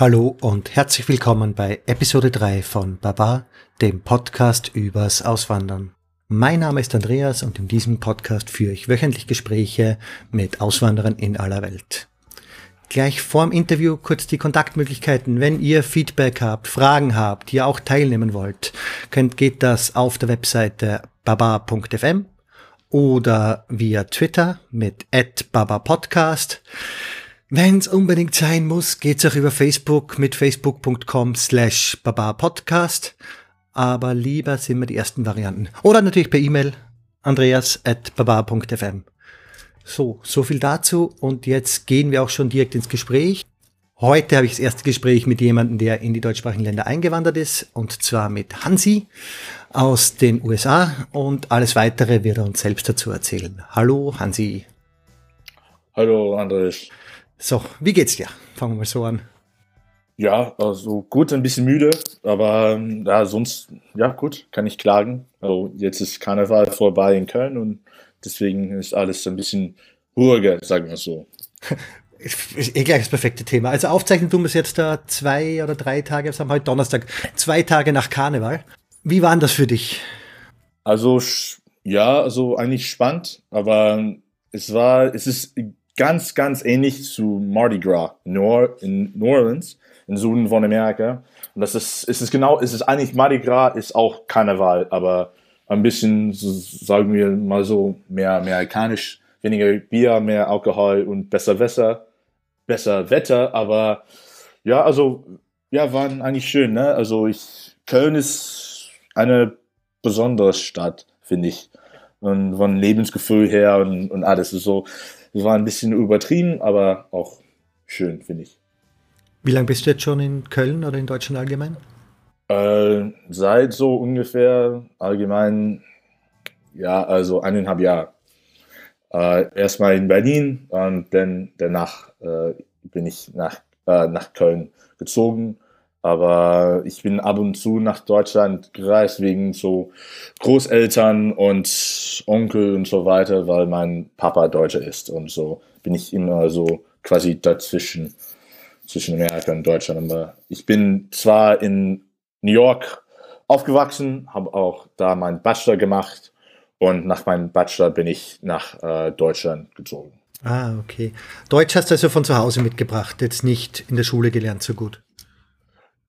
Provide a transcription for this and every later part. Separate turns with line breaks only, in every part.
Hallo und herzlich willkommen bei Episode 3 von Baba, dem Podcast übers Auswandern. Mein Name ist Andreas und in diesem Podcast führe ich wöchentlich Gespräche mit Auswanderern in aller Welt. Gleich vorm Interview kurz die Kontaktmöglichkeiten. Wenn ihr Feedback habt, Fragen habt, ihr auch teilnehmen wollt, könnt, geht das auf der Webseite baba.fm oder via Twitter mit @babapodcast. Wenn es unbedingt sein muss, geht's auch über Facebook mit facebook.com slash babapodcast. Aber lieber sind mir die ersten Varianten. Oder natürlich per E-Mail andreas at baba.fm. So, so viel dazu. Und jetzt gehen wir auch schon direkt ins Gespräch. Heute habe ich das erste Gespräch mit jemandem, der in die deutschsprachigen Länder eingewandert ist, und zwar mit Hansi aus den USA. Und alles weitere wird er uns selbst dazu erzählen. Hallo, Hansi.
Hallo, Andreas.
So, wie geht's dir? Fangen wir mal so an.
Ja, also gut, ein bisschen müde, aber ähm, ja, sonst, ja, gut, kann ich klagen. Also jetzt ist Karneval vorbei in Köln und deswegen ist alles ein bisschen ruhiger, sagen wir so.
Ist eh gleich das perfekte Thema. Also aufzeichnen tun wir es jetzt da zwei oder drei Tage, wir haben heute Donnerstag, zwei Tage nach Karneval. Wie war das für dich?
Also ja, also eigentlich spannend, aber es war, es ist ganz, ganz ähnlich zu Mardi Gras in New Orleans, im Süden von Amerika. Und das ist, ist es genau, ist es eigentlich Mardi Gras ist auch Karneval, aber ein bisschen, sagen wir mal so, mehr amerikanisch, weniger Bier, mehr Alkohol und besser Wetter, besser Wetter, aber ja, also, ja, waren eigentlich schön, ne? Also ich, Köln ist eine besondere Stadt, finde ich. Und von Lebensgefühl her und, und alles ist so, war ein bisschen übertrieben, aber auch schön, finde ich.
Wie lange bist du jetzt schon in Köln oder in Deutschland allgemein?
Äh, seit so ungefähr allgemein, ja, also eineinhalb Jahre. Äh, erstmal in Berlin und dann danach äh, bin ich nach, äh, nach Köln gezogen aber ich bin ab und zu nach Deutschland gereist wegen so Großeltern und Onkel und so weiter, weil mein Papa Deutscher ist. Und so bin ich immer so quasi dazwischen, zwischen Amerika und Deutschland. Aber ich bin zwar in New York aufgewachsen, habe auch da meinen Bachelor gemacht und nach meinem Bachelor bin ich nach äh, Deutschland gezogen.
Ah, okay. Deutsch hast du also von zu Hause mitgebracht, jetzt nicht in der Schule gelernt so gut.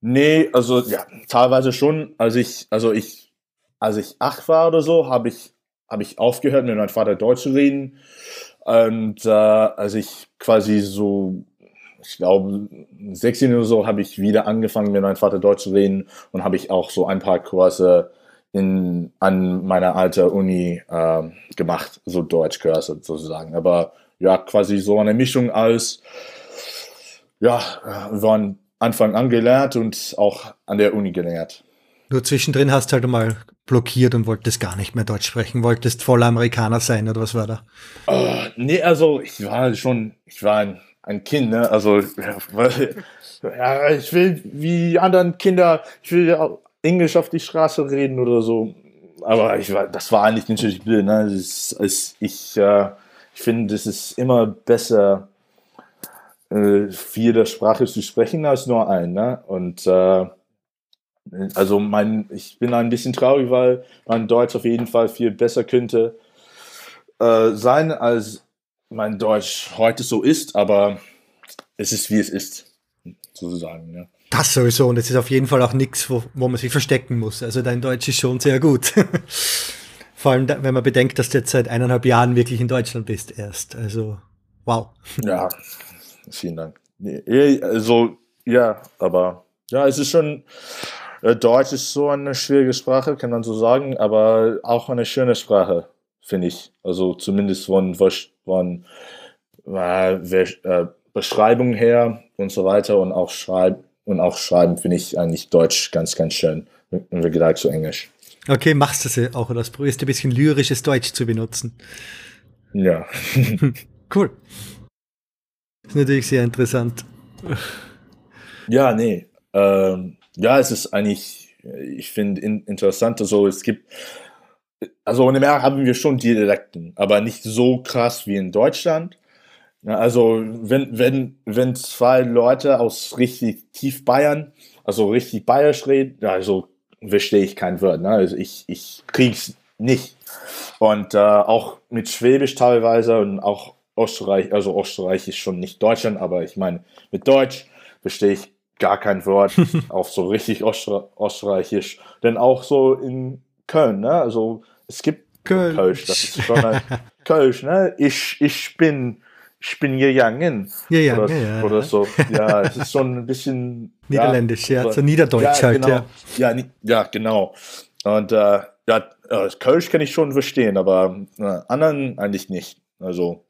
Nee, also ja, teilweise schon. Als ich, also ich, als ich acht war oder so, habe ich, habe ich aufgehört, mit meinem Vater Deutsch zu reden. Und äh, als ich quasi so, ich glaube, 16 oder so, habe ich wieder angefangen, mit meinem Vater Deutsch zu reden und habe ich auch so ein paar Kurse in, an meiner alten Uni äh, gemacht, so Deutschkurse sozusagen. Aber ja, quasi so eine Mischung aus, ja, äh, waren Anfang an gelernt und auch an der Uni gelernt.
Nur zwischendrin hast du halt mal blockiert und wolltest gar nicht mehr Deutsch sprechen, wolltest voller Amerikaner sein oder was war da?
Uh, nee, also ich war schon, ich war ein, ein Kind, ne? Also ja, ich will wie anderen Kinder, ich will Englisch auf die Straße reden oder so. Aber ich war, das war eigentlich natürlich blöd, ne? Das ist, ich, äh, ich finde, es ist immer besser, äh, vier Sprache zu sprechen als nur ein. Ne? Und äh, also mein, ich bin ein bisschen traurig, weil mein Deutsch auf jeden Fall viel besser könnte äh, sein, als mein Deutsch heute so ist, aber es ist wie es ist, sozusagen. Ja.
Das sowieso, und es ist auf jeden Fall auch nichts, wo, wo man sich verstecken muss. Also dein Deutsch ist schon sehr gut. Vor allem, wenn man bedenkt, dass du jetzt seit eineinhalb Jahren wirklich in Deutschland bist erst. Also, wow.
Ja, Vielen Dank. Also, ja, aber ja, es ist schon, äh, Deutsch ist so eine schwierige Sprache, kann man so sagen, aber auch eine schöne Sprache, finde ich. Also zumindest von, von äh, äh, Beschreibung her und so weiter und auch Schreiben und auch Schreiben finde ich eigentlich Deutsch ganz, ganz schön im Vergleich zu Englisch.
Okay, machst du es auch oder probierst du ein bisschen lyrisches Deutsch zu benutzen?
Ja.
cool. Ist natürlich sehr interessant.
Ja, nee. Ähm, ja, es ist eigentlich, ich finde, in, interessant. Also, es gibt, also in Amerika haben wir schon Dialekten, aber nicht so krass wie in Deutschland. Ja, also wenn, wenn, wenn zwei Leute aus richtig tief Bayern, also richtig bayerisch reden, also verstehe ich kein Wort. Ne? Also ich, ich krieg's nicht. Und äh, auch mit Schwäbisch teilweise und auch Österreich, also Österreich ist schon nicht Deutschland, aber ich meine, mit Deutsch verstehe ich gar kein Wort, auch so richtig Öster Österreichisch. Denn auch so in Köln, ne? Also es gibt
Köln.
Kölsch, das ist schon ein Kölsch, ne? Ich, ich bin, ich bin gegangen.
Gegangen,
oder,
ja.
oder so. Ja, es ist schon ein bisschen
Niederländisch, ja, so Niederdeutsch
ja,
halt,
genau.
ja.
Ja, ja, genau. Und äh, ja, äh, Kölsch kann ich schon verstehen, aber äh, anderen eigentlich nicht. Also,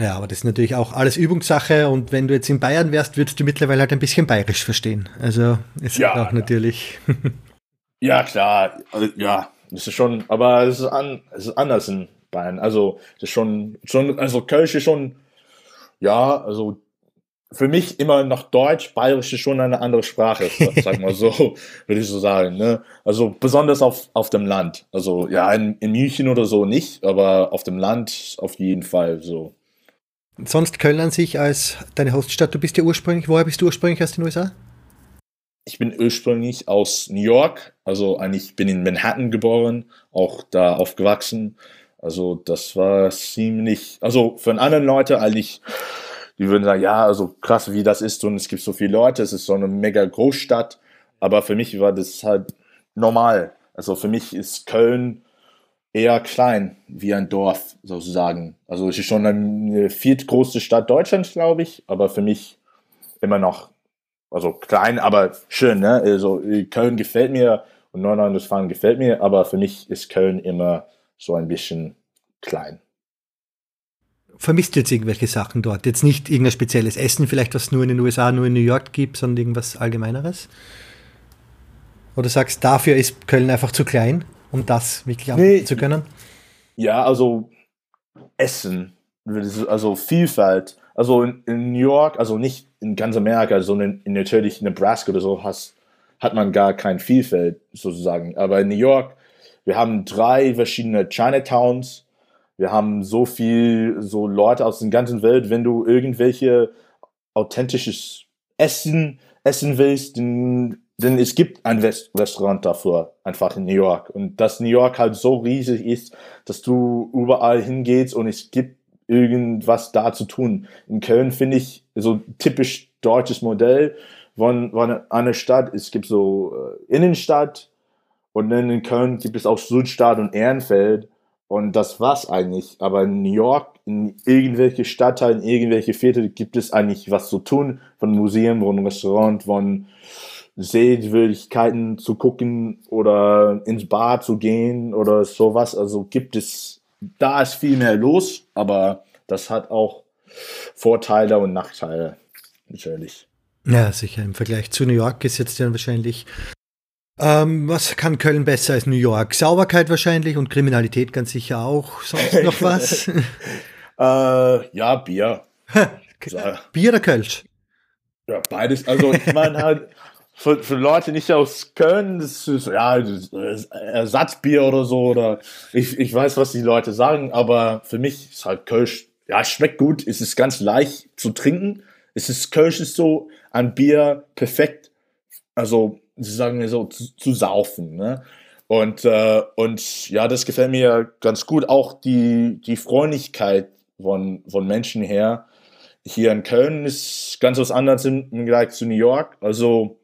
Ja, aber das ist natürlich auch alles Übungssache und wenn du jetzt in Bayern wärst, würdest du mittlerweile halt ein bisschen bayerisch verstehen. Also ist
Ja,
halt auch
ja.
natürlich.
ja, klar, also, ja, das ist schon, aber es ist, an, es ist anders in Bayern. Also, das ist schon, schon, also Kölsch ist schon, ja, also für mich immer noch Deutsch, Bayerisch ist schon eine andere Sprache, sag mal so, würde ich so sagen. Ne? Also besonders auf, auf dem Land. Also ja, in, in München oder so nicht, aber auf dem Land auf jeden Fall so.
Sonst Köln an sich als deine Hoststadt, du bist ja ursprünglich, woher bist du ursprünglich aus den USA?
Ich bin ursprünglich aus New York, also eigentlich bin in Manhattan geboren, auch da aufgewachsen. Also das war ziemlich, also für andere Leute eigentlich, die würden sagen, ja, also krass, wie das ist und es gibt so viele Leute, es ist so eine mega Großstadt, aber für mich war das halt normal. Also für mich ist Köln eher klein wie ein Dorf sozusagen. Also es ist schon eine viertgrößte Stadt Deutschlands, glaube ich, aber für mich immer noch also klein, aber schön, ne? Also äh, Köln gefällt mir und Nordrhein-Westfalen gefällt mir, aber für mich ist Köln immer so ein bisschen klein.
Vermisst du jetzt irgendwelche Sachen dort? Jetzt nicht irgendein spezielles Essen, vielleicht was nur in den USA, nur in New York gibt, sondern irgendwas Allgemeineres? Oder sagst, dafür ist Köln einfach zu klein, um das wirklich
Nee.
zu können?
Ja, also Essen, also Vielfalt. Also in, in New York, also nicht in ganz Amerika, sondern in natürlich Nebraska oder so, hast, hat man gar kein Vielfalt sozusagen. Aber in New York, wir haben drei verschiedene Chinatowns. Wir haben so viel, so Leute aus der ganzen Welt. Wenn du irgendwelche authentisches Essen essen willst, dann, denn es gibt ein West Restaurant dafür, einfach in New York. Und dass New York halt so riesig ist, dass du überall hingehst und es gibt irgendwas da zu tun. In Köln finde ich so typisch deutsches Modell von, von einer Stadt. Es gibt so äh, Innenstadt und dann in Köln gibt es auch Südstadt und Ehrenfeld. Und das war's eigentlich. Aber in New York, in irgendwelche Stadtteilen, in irgendwelche Viertel gibt es eigentlich was zu tun. Von Museen, von Restaurant, von Sehenswürdigkeiten zu gucken oder ins Bar zu gehen oder sowas. Also gibt es, da ist viel mehr los, aber das hat auch Vorteile und Nachteile, natürlich.
Ja, sicher. Im Vergleich zu New York ist jetzt ja wahrscheinlich. Ähm, was kann Köln besser als New York? Sauberkeit wahrscheinlich und Kriminalität ganz sicher auch. Sonst noch was?
Äh, ja, Bier.
Bier oder Kölsch?
Ja, beides. Also ich meine halt, für, für Leute nicht aus Köln, das ist ja Ersatzbier oder so, oder ich, ich weiß, was die Leute sagen, aber für mich ist halt Kölsch, ja, schmeckt gut, es ist ganz leicht zu trinken. Es ist Kölsch ist so ein Bier perfekt, also sagen wir so, zu, zu saufen, ne? Und, äh, und ja, das gefällt mir ganz gut. Auch die, die Freundlichkeit von, von Menschen her hier in Köln ist ganz was anderes im im Vergleich zu New York. Also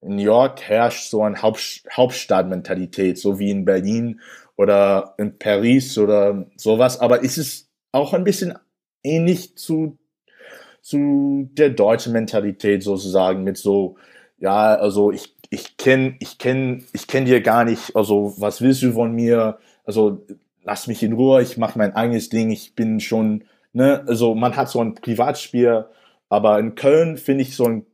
in New York herrscht so eine Haupt, Hauptstadtmentalität, so wie in Berlin oder in Paris oder sowas. Aber ist es auch ein bisschen ähnlich zu, zu der deutschen Mentalität sozusagen mit so, ja, also ich, ich kenne ich kenn, ich kenn dir gar nicht, also was willst du von mir? Also lass mich in Ruhe, ich mache mein eigenes Ding, ich bin schon, ne, also man hat so ein Privatspiel, aber in Köln finde ich so ein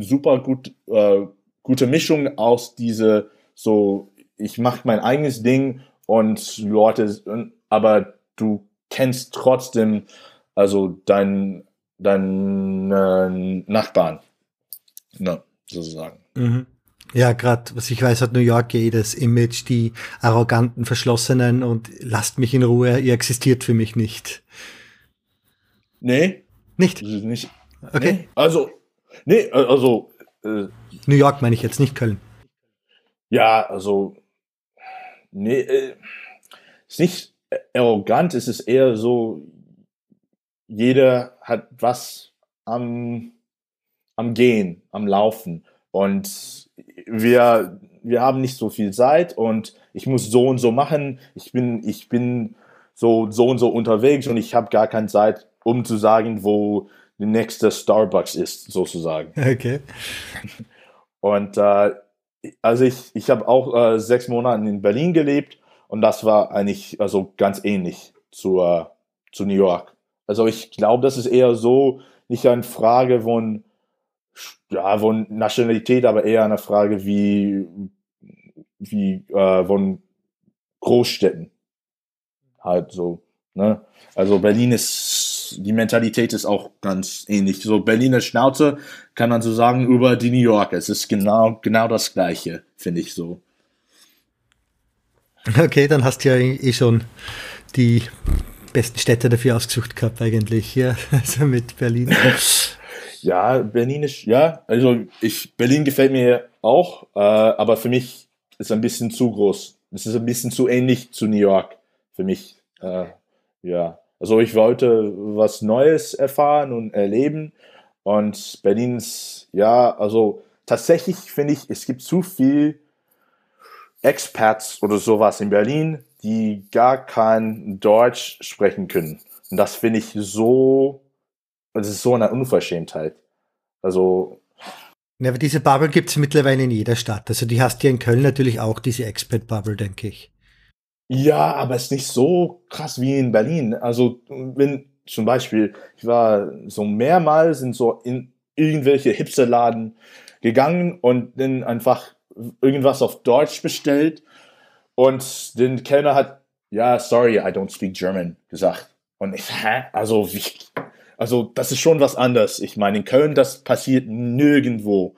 super gut, äh, gute Mischung aus diese, so, ich mache mein eigenes Ding und Leute, aber du kennst trotzdem, also dein, dein äh, Nachbarn, ne, sozusagen.
Mhm. Ja, gerade, was ich weiß, hat New York eh das Image, die arroganten, verschlossenen und lasst mich in Ruhe, ihr existiert für mich nicht.
Nee.
Nicht?
nicht
okay.
Nee. Also, nee, also. Äh,
New York meine ich jetzt, nicht Köln.
Ja, also. Nee, äh, ist nicht arrogant, es ist eher so, jeder hat was am, am Gehen, am Laufen. Und wir, wir haben nicht so viel Zeit und ich muss so und so machen. Ich bin, ich bin so, so und so unterwegs und ich habe gar keine Zeit, um zu sagen, wo nächste Starbucks ist, sozusagen.
Okay.
Und äh, also ich, ich habe auch äh, sechs Monate in Berlin gelebt und das war eigentlich also ganz ähnlich zu, äh, zu New York. Also ich glaube, das ist eher so nicht eine Frage von, ja, von Nationalität, aber eher eine Frage wie, wie äh, von Großstädten. Halt so. Ne? Also Berlin ist, die Mentalität ist auch ganz ähnlich. So Berliner Schnauze kann man so sagen über die New Yorker. Es ist genau, genau das Gleiche, finde ich so.
Okay, dann hast du ja eh schon die besten Städte dafür ausgesucht gehabt eigentlich, ja, also mit Berlin.
Ja, Berlin ist, ja, also ich, Berlin gefällt mir auch, äh, aber für mich ist es ein bisschen zu groß. Es ist ein bisschen zu ähnlich zu New York für mich. Äh, ja, also ich wollte was Neues erfahren und erleben und Berlin ist, ja, also tatsächlich finde ich, es gibt zu viel Expats oder sowas in Berlin, die gar kein Deutsch sprechen können. Und das finde ich so, das ist so eine Unverschämtheit. Also.
Ja, aber diese Bubble gibt es mittlerweile in jeder Stadt. Also die hast du ja in Köln natürlich auch, diese Expat-Bubble, denke ich.
Ja, aber es ist nicht so krass wie in Berlin. Also, wenn zum Beispiel, ich war so mehrmals in so in irgendwelche Hipsterladen gegangen und dann einfach irgendwas auf Deutsch bestellt und den Kellner hat, ja, sorry, I don't speak German gesagt. Und ich, hä? Also, wie? Also, das ist schon was anderes. Ich meine, in Köln, das passiert nirgendwo.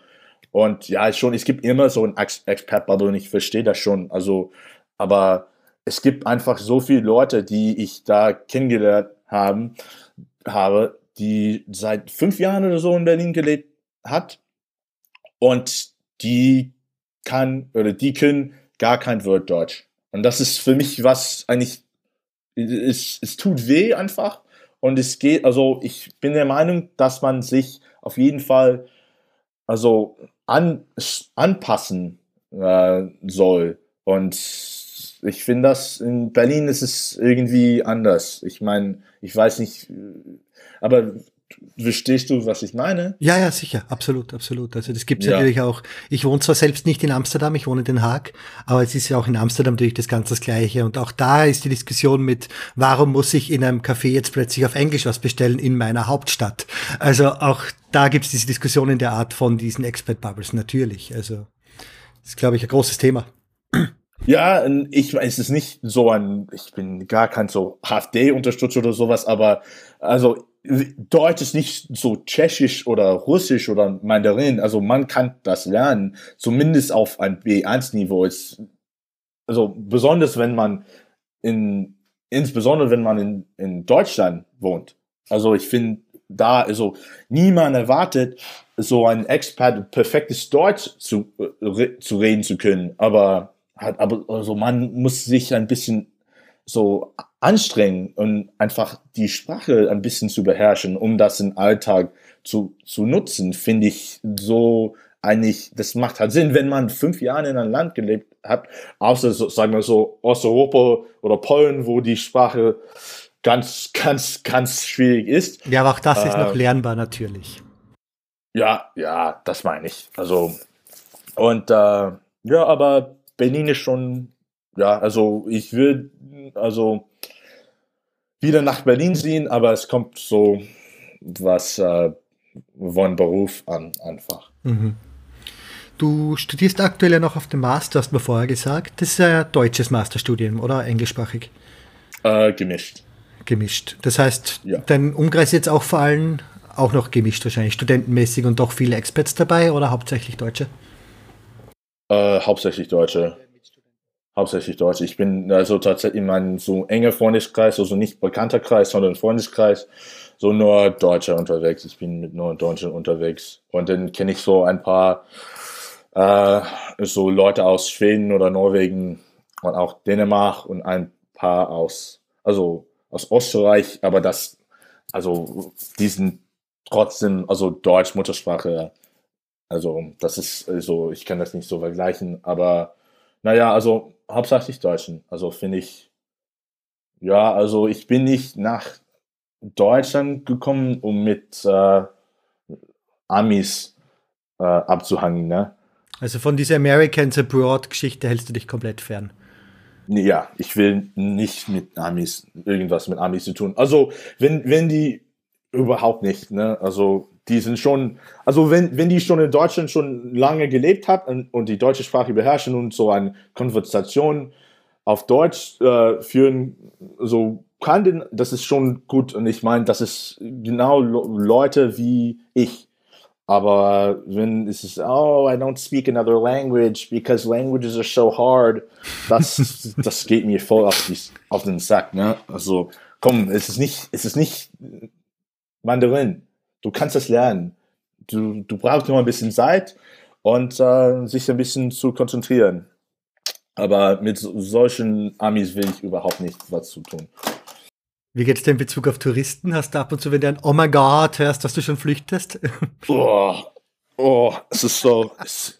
Und ja, schon, es gibt immer so ein Expat-Bubble und ich verstehe das schon. Also, aber es gibt einfach so viele Leute, die ich da kennengelernt haben, habe, die seit fünf Jahren oder so in Berlin gelebt hat und die kann oder die können gar kein Wort Deutsch. Und das ist für mich was eigentlich, es, es tut weh einfach. Und es geht, also ich bin der Meinung, dass man sich auf jeden Fall also an, anpassen äh, soll. Und ich finde das in Berlin ist es irgendwie anders. Ich meine, ich weiß nicht, aber Verstehst du, was ich meine?
Ja, ja, sicher, absolut, absolut. Also das gibt es ja. natürlich auch. Ich wohne zwar selbst nicht in Amsterdam, ich wohne in Den Haag, aber es ist ja auch in Amsterdam natürlich das ganz das Gleiche. Und auch da ist die Diskussion mit, warum muss ich in einem Café jetzt plötzlich auf Englisch was bestellen in meiner Hauptstadt? Also auch da gibt es diese Diskussion in der Art von diesen Expert-Bubbles, natürlich. Also das ist, glaube ich, ein großes Thema.
Ja, ich es ist nicht so ein, ich bin gar kein so HFD-Unterstützer oder sowas, aber also Deutsch ist nicht so tschechisch oder russisch oder Mandarin. Also man kann das lernen, zumindest auf ein B1-Niveau. Also besonders wenn man in, insbesondere wenn man in, in Deutschland wohnt. Also ich finde da, also niemand erwartet, so ein Expat perfektes Deutsch zu, äh, zu reden zu können. Aber hat, aber also man muss sich ein bisschen so anstrengen und einfach die Sprache ein bisschen zu beherrschen, um das im Alltag zu, zu nutzen, finde ich so eigentlich, das macht halt Sinn, wenn man fünf Jahre in einem Land gelebt hat, außer, so, sagen wir so, Osteuropa oder Polen, wo die Sprache ganz, ganz, ganz schwierig ist.
Ja, aber auch das äh, ist noch lernbar natürlich.
Ja, ja, das meine ich. Also, und äh, ja, aber Berlin ist schon ja, also ich will also wieder nach Berlin ziehen, aber es kommt so was äh, von Beruf an einfach. Mhm.
Du studierst aktuell ja noch auf dem Master, hast du mir vorher gesagt. Das ist ein deutsches Masterstudium, oder englischsprachig?
Äh, gemischt.
Gemischt. Das heißt, ja. dein Umkreis jetzt auch vor allem auch noch gemischt wahrscheinlich, studentenmäßig und doch viele Experts dabei oder hauptsächlich Deutsche?
Äh, hauptsächlich Deutsche. hauptsächlich Deutsch. Ich bin also tatsächlich in meinem so enger Freundeskreis, also nicht bekannter Kreis, sondern Freundeskreis, so nur Deutsche unterwegs. Ich bin mit nur Deutschen unterwegs. Und dann kenne ich so ein paar äh, so Leute aus Schweden oder Norwegen und auch Dänemark und ein paar aus, also aus Österreich, aber das, also die sind trotzdem, also Deutsch Muttersprache. Also das ist so, ich kann das nicht so vergleichen, aber naja, also hauptsächlich Deutschen. Also finde ich, ja, also ich bin nicht nach Deutschland gekommen, um mit äh, Amis äh, abzuhangen, ne?
Also von dieser Americans Abroad Geschichte hältst du dich komplett fern.
Ja, ich will nicht mit Amis, irgendwas mit Amis zu tun. Also, wenn, wenn die überhaupt nicht, ne? Also, die sind schon, also wenn, wenn die schon in Deutschland schon lange gelebt hat und, und die deutsche Sprache beherrschen und so eine Konversation auf Deutsch äh, führen, so kann denn, das ist schon gut. Und ich meine, das ist genau Leute wie ich. Aber wenn es ist, oh, I don't speak another language because languages are so hard, das, das geht mir voll auf, die, auf den Sack. Ne? Also komm, es ist nicht, es ist nicht Mandarin. Du kannst das lernen. Du, du brauchst nur ein bisschen Zeit und äh, sich ein bisschen zu konzentrieren. Aber mit solchen Amis will ich überhaupt nicht was zu tun.
Wie geht es dir in Bezug auf Touristen? Hast du ab und zu, wenn du ein Oh my God hörst, dass du schon flüchtest?
Oh, oh, es ist so,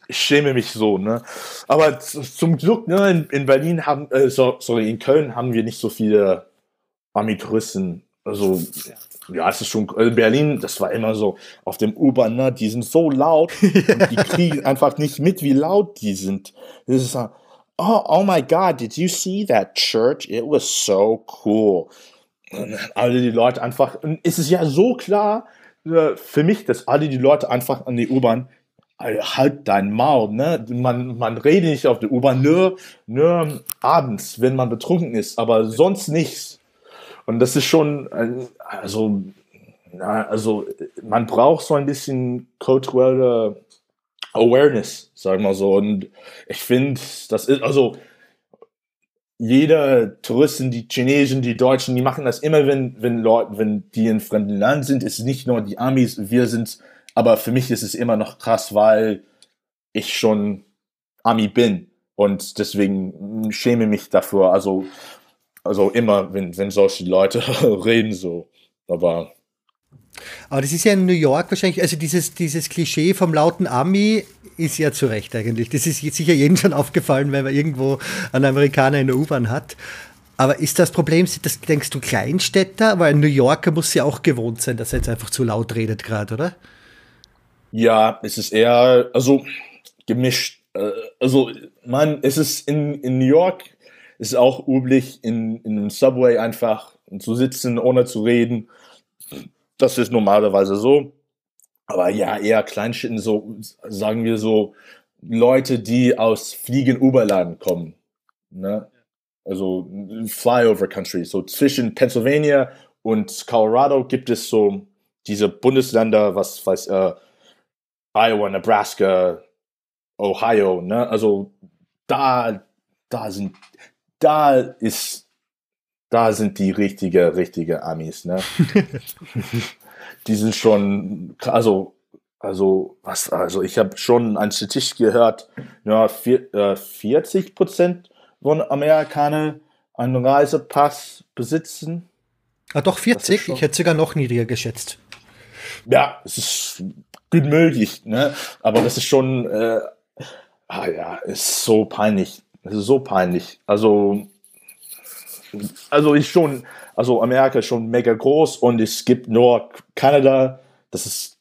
ich schäme mich so, ne? Aber zum Glück, ne, in, in Berlin haben, äh, so, sorry, in Köln haben wir nicht so viele Ami-Touristen. Also, ja, es ist schon, in äh, Berlin, das war immer so, auf dem U-Bahn, ne, die sind so laut, und die kriegen einfach nicht mit, wie laut die sind. Das ist so, oh, oh my God, did you see that church? It was so cool alle die Leute einfach, es ist ja so klar äh, für mich, dass alle die Leute einfach an die U-Bahn halt dein Maul, ne? Man, man redet nicht auf der U-Bahn, nur, nur abends, wenn man betrunken ist, aber sonst nichts. Und das ist schon, äh, also, also, man braucht so ein bisschen kulturelle Awareness, sagen wir so. Und ich finde, das ist, also, jeder Touristen, die Chinesen, die Deutschen, die machen das immer, wenn, wenn Leute, wenn die in fremden Land sind, ist nicht nur die Amis, wir sind, aber für mich ist es immer noch krass, weil ich schon Ami bin. Und deswegen schäme mich dafür, also, also immer, wenn, wenn solche Leute reden so, aber
aber das ist ja in New York wahrscheinlich, also dieses, dieses Klischee vom lauten Ami ist ja zu Recht eigentlich. Das ist sicher jedem schon aufgefallen, wenn man irgendwo einen Amerikaner in der U-Bahn hat. Aber ist das Problem, das, denkst du, Kleinstädter? Weil ein New Yorker muss ja auch gewohnt sein, dass er jetzt einfach zu laut redet gerade, oder?
Ja, es ist eher, also gemischt. Äh, also, man, es ist in, in New York, ist auch üblich, in, in einem Subway einfach zu sitzen, ohne zu reden das ist normalerweise so. Aber ja, eher Kleinstädten, so sagen wir so, Leute, die aus Fliegen-Uberland kommen. Ne? Also Flyover Country. So zwischen Pennsylvania und Colorado gibt es so diese Bundesländer, was weiß äh, Iowa, Nebraska, Ohio, ne? Also da, da sind, da ist da sind die richtige, richtige Amis, ne? die sind schon, also, also, was, also ich habe schon ein Statistik gehört, ja, vier, äh, 40 Prozent von Amerikanern einen Reisepass besitzen.
Ah, doch 40? Ich hätte sogar noch niedriger geschätzt.
Ja, es ist gut möglich, ne? Aber das ist schon, äh, ah ja, ist so peinlich. Es ist so peinlich. Also, also ist schon, also Amerika ist schon mega groß und es gibt nur Kanada, das ist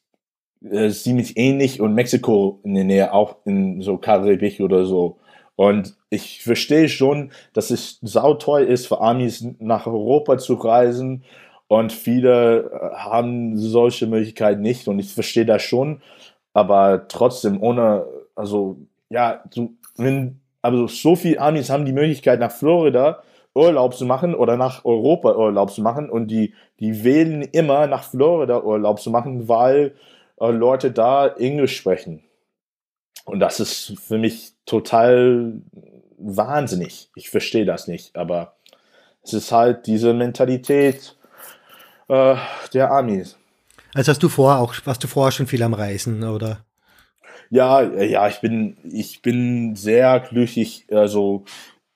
äh, ziemlich ähnlich und Mexiko in der Nähe auch in so Karibik oder so. Und ich verstehe schon, dass es sauteuer ist für Amis nach Europa zu reisen und viele äh, haben solche Möglichkeiten nicht und ich verstehe das schon, aber trotzdem ohne, also ja, du, wenn, also so viele Amis haben die Möglichkeit nach Florida Urlaub zu machen oder nach Europa Urlaub zu machen und die, die wählen immer nach Florida Urlaub zu machen, weil äh, Leute da Englisch sprechen. Und das ist für mich total wahnsinnig. Ich verstehe das nicht, aber es ist halt diese Mentalität äh, der Amis.
Also hast du vor auch, warst du vorher schon viel am Reisen, oder?
Ja, ja, ich bin, ich bin sehr glücklich, also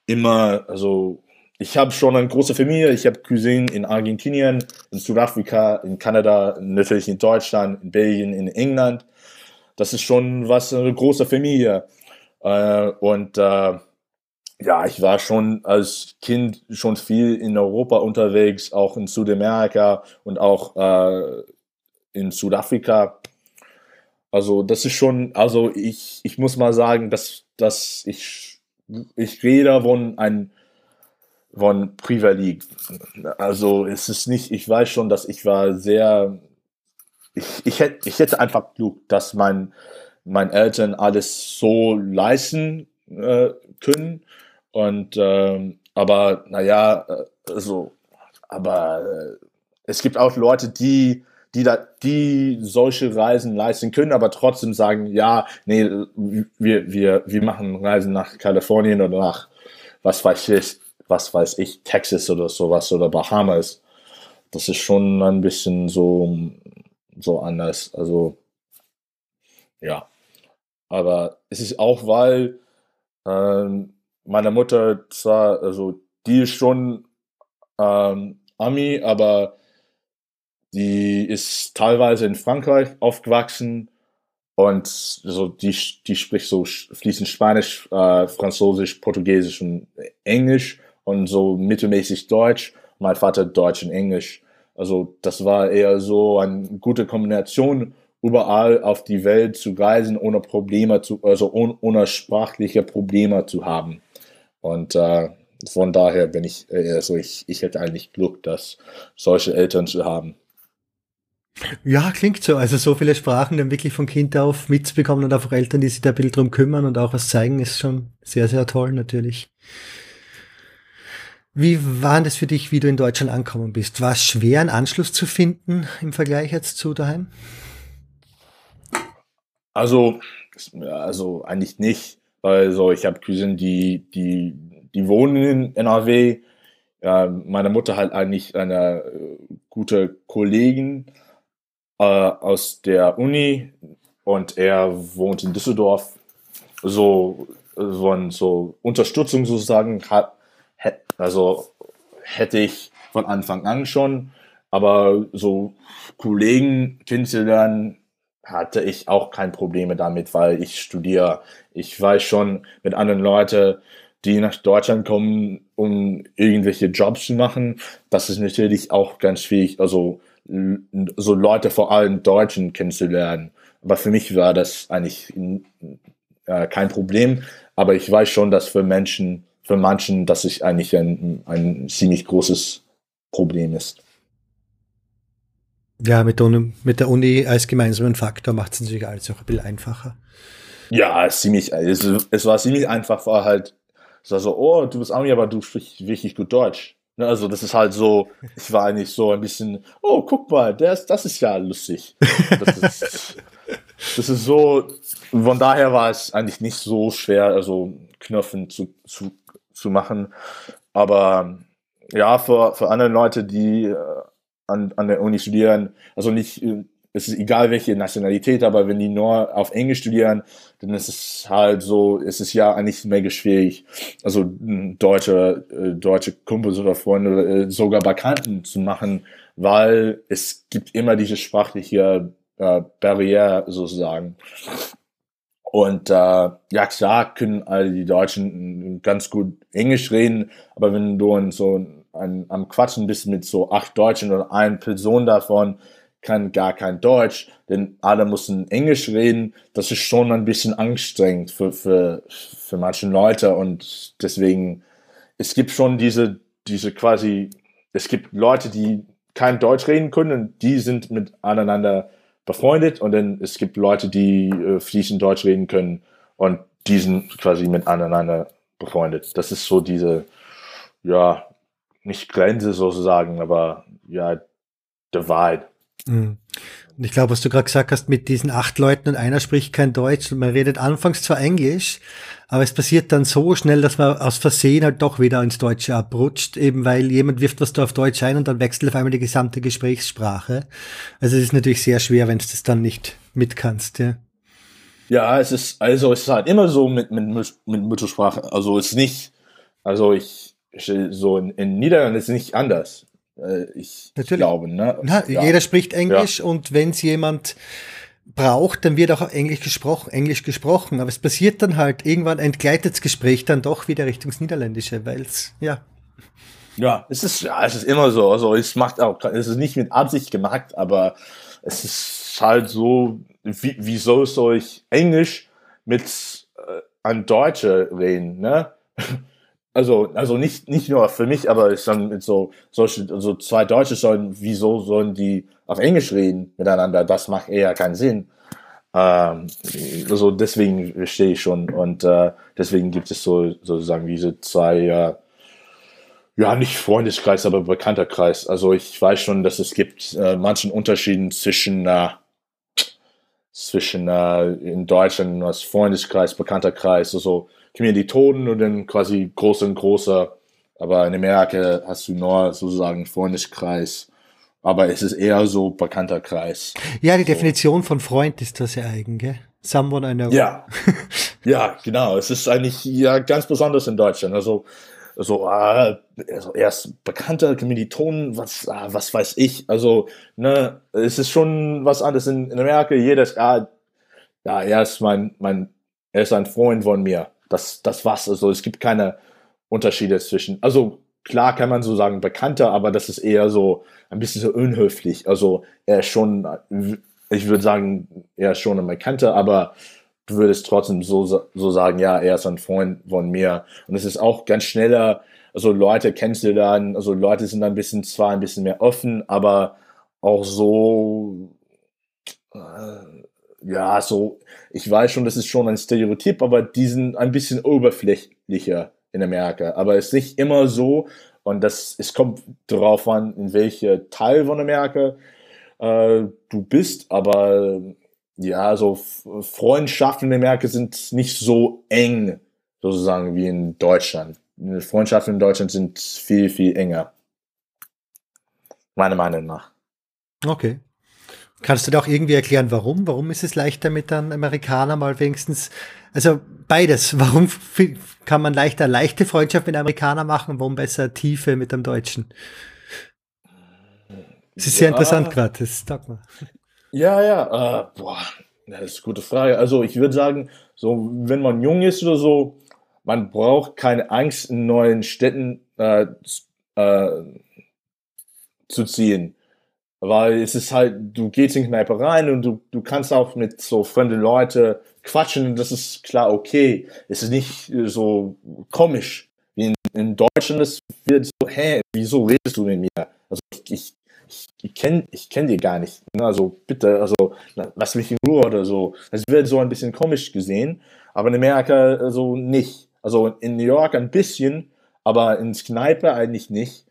immer, also ich habe schon eine große Familie. Ich habe Cousinen in Argentinien, in Südafrika, in Kanada, natürlich in Deutschland, in Belgien, in England. Das ist schon was, eine große Familie. Äh, und äh, ja, ich war schon als Kind schon viel in Europa unterwegs, auch in Südamerika und auch äh, in Südafrika. Also das ist schon, also ich, ich muss mal sagen, dass, dass ich, ich rede von ein von Privileg. Also es ist nicht, ich weiß schon, dass ich war sehr, ich, ich, hätte, ich hätte einfach Glück, dass mein, mein Eltern alles so leisten äh, können. Und ähm, aber naja, äh, also, aber äh, es gibt auch Leute, die die da, die solche Reisen leisten können, aber trotzdem sagen, ja, nee, wir, wir, wir machen Reisen nach Kalifornien oder nach was weiß ich, was weiß ich, Texas oder sowas oder Bahamas. Das ist schon ein bisschen so, so anders. Also, ja. Aber es ist auch, weil ähm, meine Mutter zwar, also die ist schon ähm, Ami, aber die ist teilweise in Frankreich aufgewachsen und so die, die spricht so fließend Spanisch, äh, Französisch, Portugiesisch und Englisch und so mittelmäßig Deutsch. Mein Vater Deutsch und Englisch. Also das war eher so eine gute Kombination, überall auf die Welt zu reisen, ohne Probleme zu, also ohne, sprachliche Probleme zu haben. Und äh, von daher bin ich, also ich, ich hätte eigentlich Glück, dass solche Eltern zu haben.
Ja, klingt so. Also so viele Sprachen dann wirklich von Kind auf mitzubekommen und einfach Eltern, die sich da ein bisschen drum kümmern und auch was zeigen, ist schon sehr, sehr toll natürlich. Wie war das für dich, wie du in Deutschland angekommen bist? War es schwer, einen Anschluss zu finden im Vergleich jetzt zu daheim?
Also, also eigentlich nicht, weil so ich habe Cousinen, die, die, die wohnen in NRW. Ja, meine Mutter hat eigentlich eine äh, gute Kollegin äh, aus der Uni und er wohnt in Düsseldorf. So, so, so Unterstützung sozusagen hat, also hätte ich von Anfang an schon, aber so Kollegen kennenzulernen, hatte ich auch kein Probleme damit, weil ich studiere. Ich weiß schon mit anderen Leuten, die nach Deutschland kommen, um irgendwelche Jobs zu machen, das ist natürlich auch ganz schwierig, also so Leute vor allem Deutschen kennenzulernen. Aber für mich war das eigentlich äh, kein Problem. Aber ich weiß schon, dass für Menschen für manchen das ist eigentlich ein, ein ziemlich großes Problem ist.
Ja, mit, mit der Uni als gemeinsamen Faktor macht es natürlich alles auch ein bisschen einfacher.
Ja, es, ziemlich, es, es war ziemlich einfach, war halt, es war so, oh, du bist Ami, aber du sprichst wirklich gut Deutsch. Ne, also das ist halt so, ich war eigentlich so ein bisschen, oh, guck mal, der ist, das ist ja lustig. Das ist, das ist so, von daher war es eigentlich nicht so schwer, also Knöpfen zu, zu zu machen. Aber ja, für, für andere Leute, die äh, an, an der Uni studieren, also nicht, äh, es ist egal welche Nationalität, aber wenn die nur auf Englisch studieren, dann ist es halt so, es ist ja eigentlich mega schwierig, also deutsche, äh, deutsche Kumpels oder Freunde, sogar Bekannten zu machen, weil es gibt immer diese sprachliche äh, Barriere sozusagen. Und äh, ja, klar können alle die Deutschen ganz gut Englisch reden, aber wenn du in so ein, am Quatschen bist mit so acht Deutschen oder eine Person davon kann gar kein Deutsch, denn alle müssen Englisch reden, das ist schon ein bisschen anstrengend für, für, für manche Leute und deswegen, es gibt schon diese, diese quasi, es gibt Leute, die kein Deutsch reden können und die sind miteinander befreundet und dann es gibt Leute, die äh, fließend Deutsch reden können und die sind quasi miteinander befreundet. Das ist so diese, ja, nicht Grenze sozusagen, aber ja, Divide.
Mhm. Ich glaube, was du gerade gesagt hast, mit diesen acht Leuten und einer spricht kein Deutsch und man redet anfangs zwar Englisch, aber es passiert dann so schnell, dass man aus Versehen halt doch wieder ins Deutsche abrutscht, eben weil jemand wirft was da auf Deutsch ein und dann wechselt auf einmal die gesamte Gesprächssprache. Also es ist natürlich sehr schwer, wenn du das dann nicht mit kannst, ja.
Ja, es ist, also es ist halt immer so mit, mit, mit Muttersprache. Also es ist nicht, also ich, ich so in, in Niederlanden ist es nicht anders. Äh, ich Natürlich. glaube, ne?
Na, ja. Jeder spricht Englisch ja. und wenn es jemand braucht, dann wird auch Englisch gesprochen, Englisch gesprochen. Aber es passiert dann halt, irgendwann entgleitet das Gespräch dann doch wieder Richtung Niederländische, weil es, ja.
Ja, es ist, ja, es ist immer so. Also es macht auch, es ist nicht mit Absicht gemacht, aber es ist halt so, wie, wieso soll ich Englisch mit äh, einem Deutsche reden, ne? Also, also nicht, nicht nur für mich, aber ist dann mit so, solche, also zwei Deutsche sollen, wieso sollen die auf Englisch reden miteinander? Das macht eher keinen Sinn. Ähm, also deswegen verstehe ich schon und äh, deswegen gibt es so sozusagen diese zwei, äh, ja nicht Freundeskreis, aber bekannter Kreis. Also ich weiß schon, dass es gibt äh, manchen Unterschieden zwischen äh, zwischen äh, in Deutschland als Freundeskreis, bekannter Kreis, also Kommilitonen und dann quasi großer und großer. Aber in Amerika hast du nur sozusagen Freundeskreis. Aber es ist eher so bekannter Kreis.
Ja, die Definition von Freund ist das ja eigen, gell? Someone I know.
Ja, ja, genau. Es ist eigentlich ja ganz besonders in Deutschland. Also, also, äh, also erst bekannter Kommilitonen, was, äh, was weiß ich. Also, ne, es ist schon was anderes in, in Amerika. Jedes, ah, ja, er ist mein, mein, er ist ein Freund von mir. Das, das was. Also es gibt keine Unterschiede zwischen. Also klar kann man so sagen bekannter, aber das ist eher so ein bisschen so unhöflich. Also er ist schon, ich würde sagen, er ist schon ein Bekannter, aber du würdest trotzdem so, so sagen, ja, er ist ein Freund von mir. Und es ist auch ganz schneller, also Leute kennst du dann, also Leute sind ein bisschen zwar ein bisschen mehr offen, aber auch so, äh, ja, so, ich weiß schon, das ist schon ein Stereotyp, aber die sind ein bisschen oberflächlicher in Amerika. Aber es ist nicht immer so und das, es kommt darauf an, in welcher Teil von Amerika äh, du bist, aber ja, so Freundschaften in Amerika sind nicht so eng, sozusagen, wie in Deutschland. Freundschaften in Deutschland sind viel, viel enger. Meiner Meinung nach.
Okay. Kannst du dir auch irgendwie erklären, warum? Warum ist es leichter mit einem Amerikaner mal wenigstens, also beides. Warum kann man leichter leichte Freundschaft mit einem Amerikaner machen, warum besser Tiefe mit einem Deutschen? Das ist ja. sehr interessant gerade, das sag mal.
Ja, ja, äh, boah, das ist eine gute Frage. Also ich würde sagen, so wenn man jung ist oder so, man braucht keine Angst, in neuen Städten äh, äh, zu ziehen weil es ist halt, du gehst in Kneipe rein und du, du kannst auch mit so fremden Leuten quatschen und das ist klar okay. Es ist nicht so komisch. Wie in, in Deutschland es wird so, hä, wieso redest du mit mir? Also ich, ich, ich kenne ich kenn dich gar nicht. Also bitte, also lass mich in Ruhe oder so. Es wird so ein bisschen komisch gesehen, aber in Amerika so also nicht. Also in New York ein bisschen, aber ins Kneipe eigentlich nicht.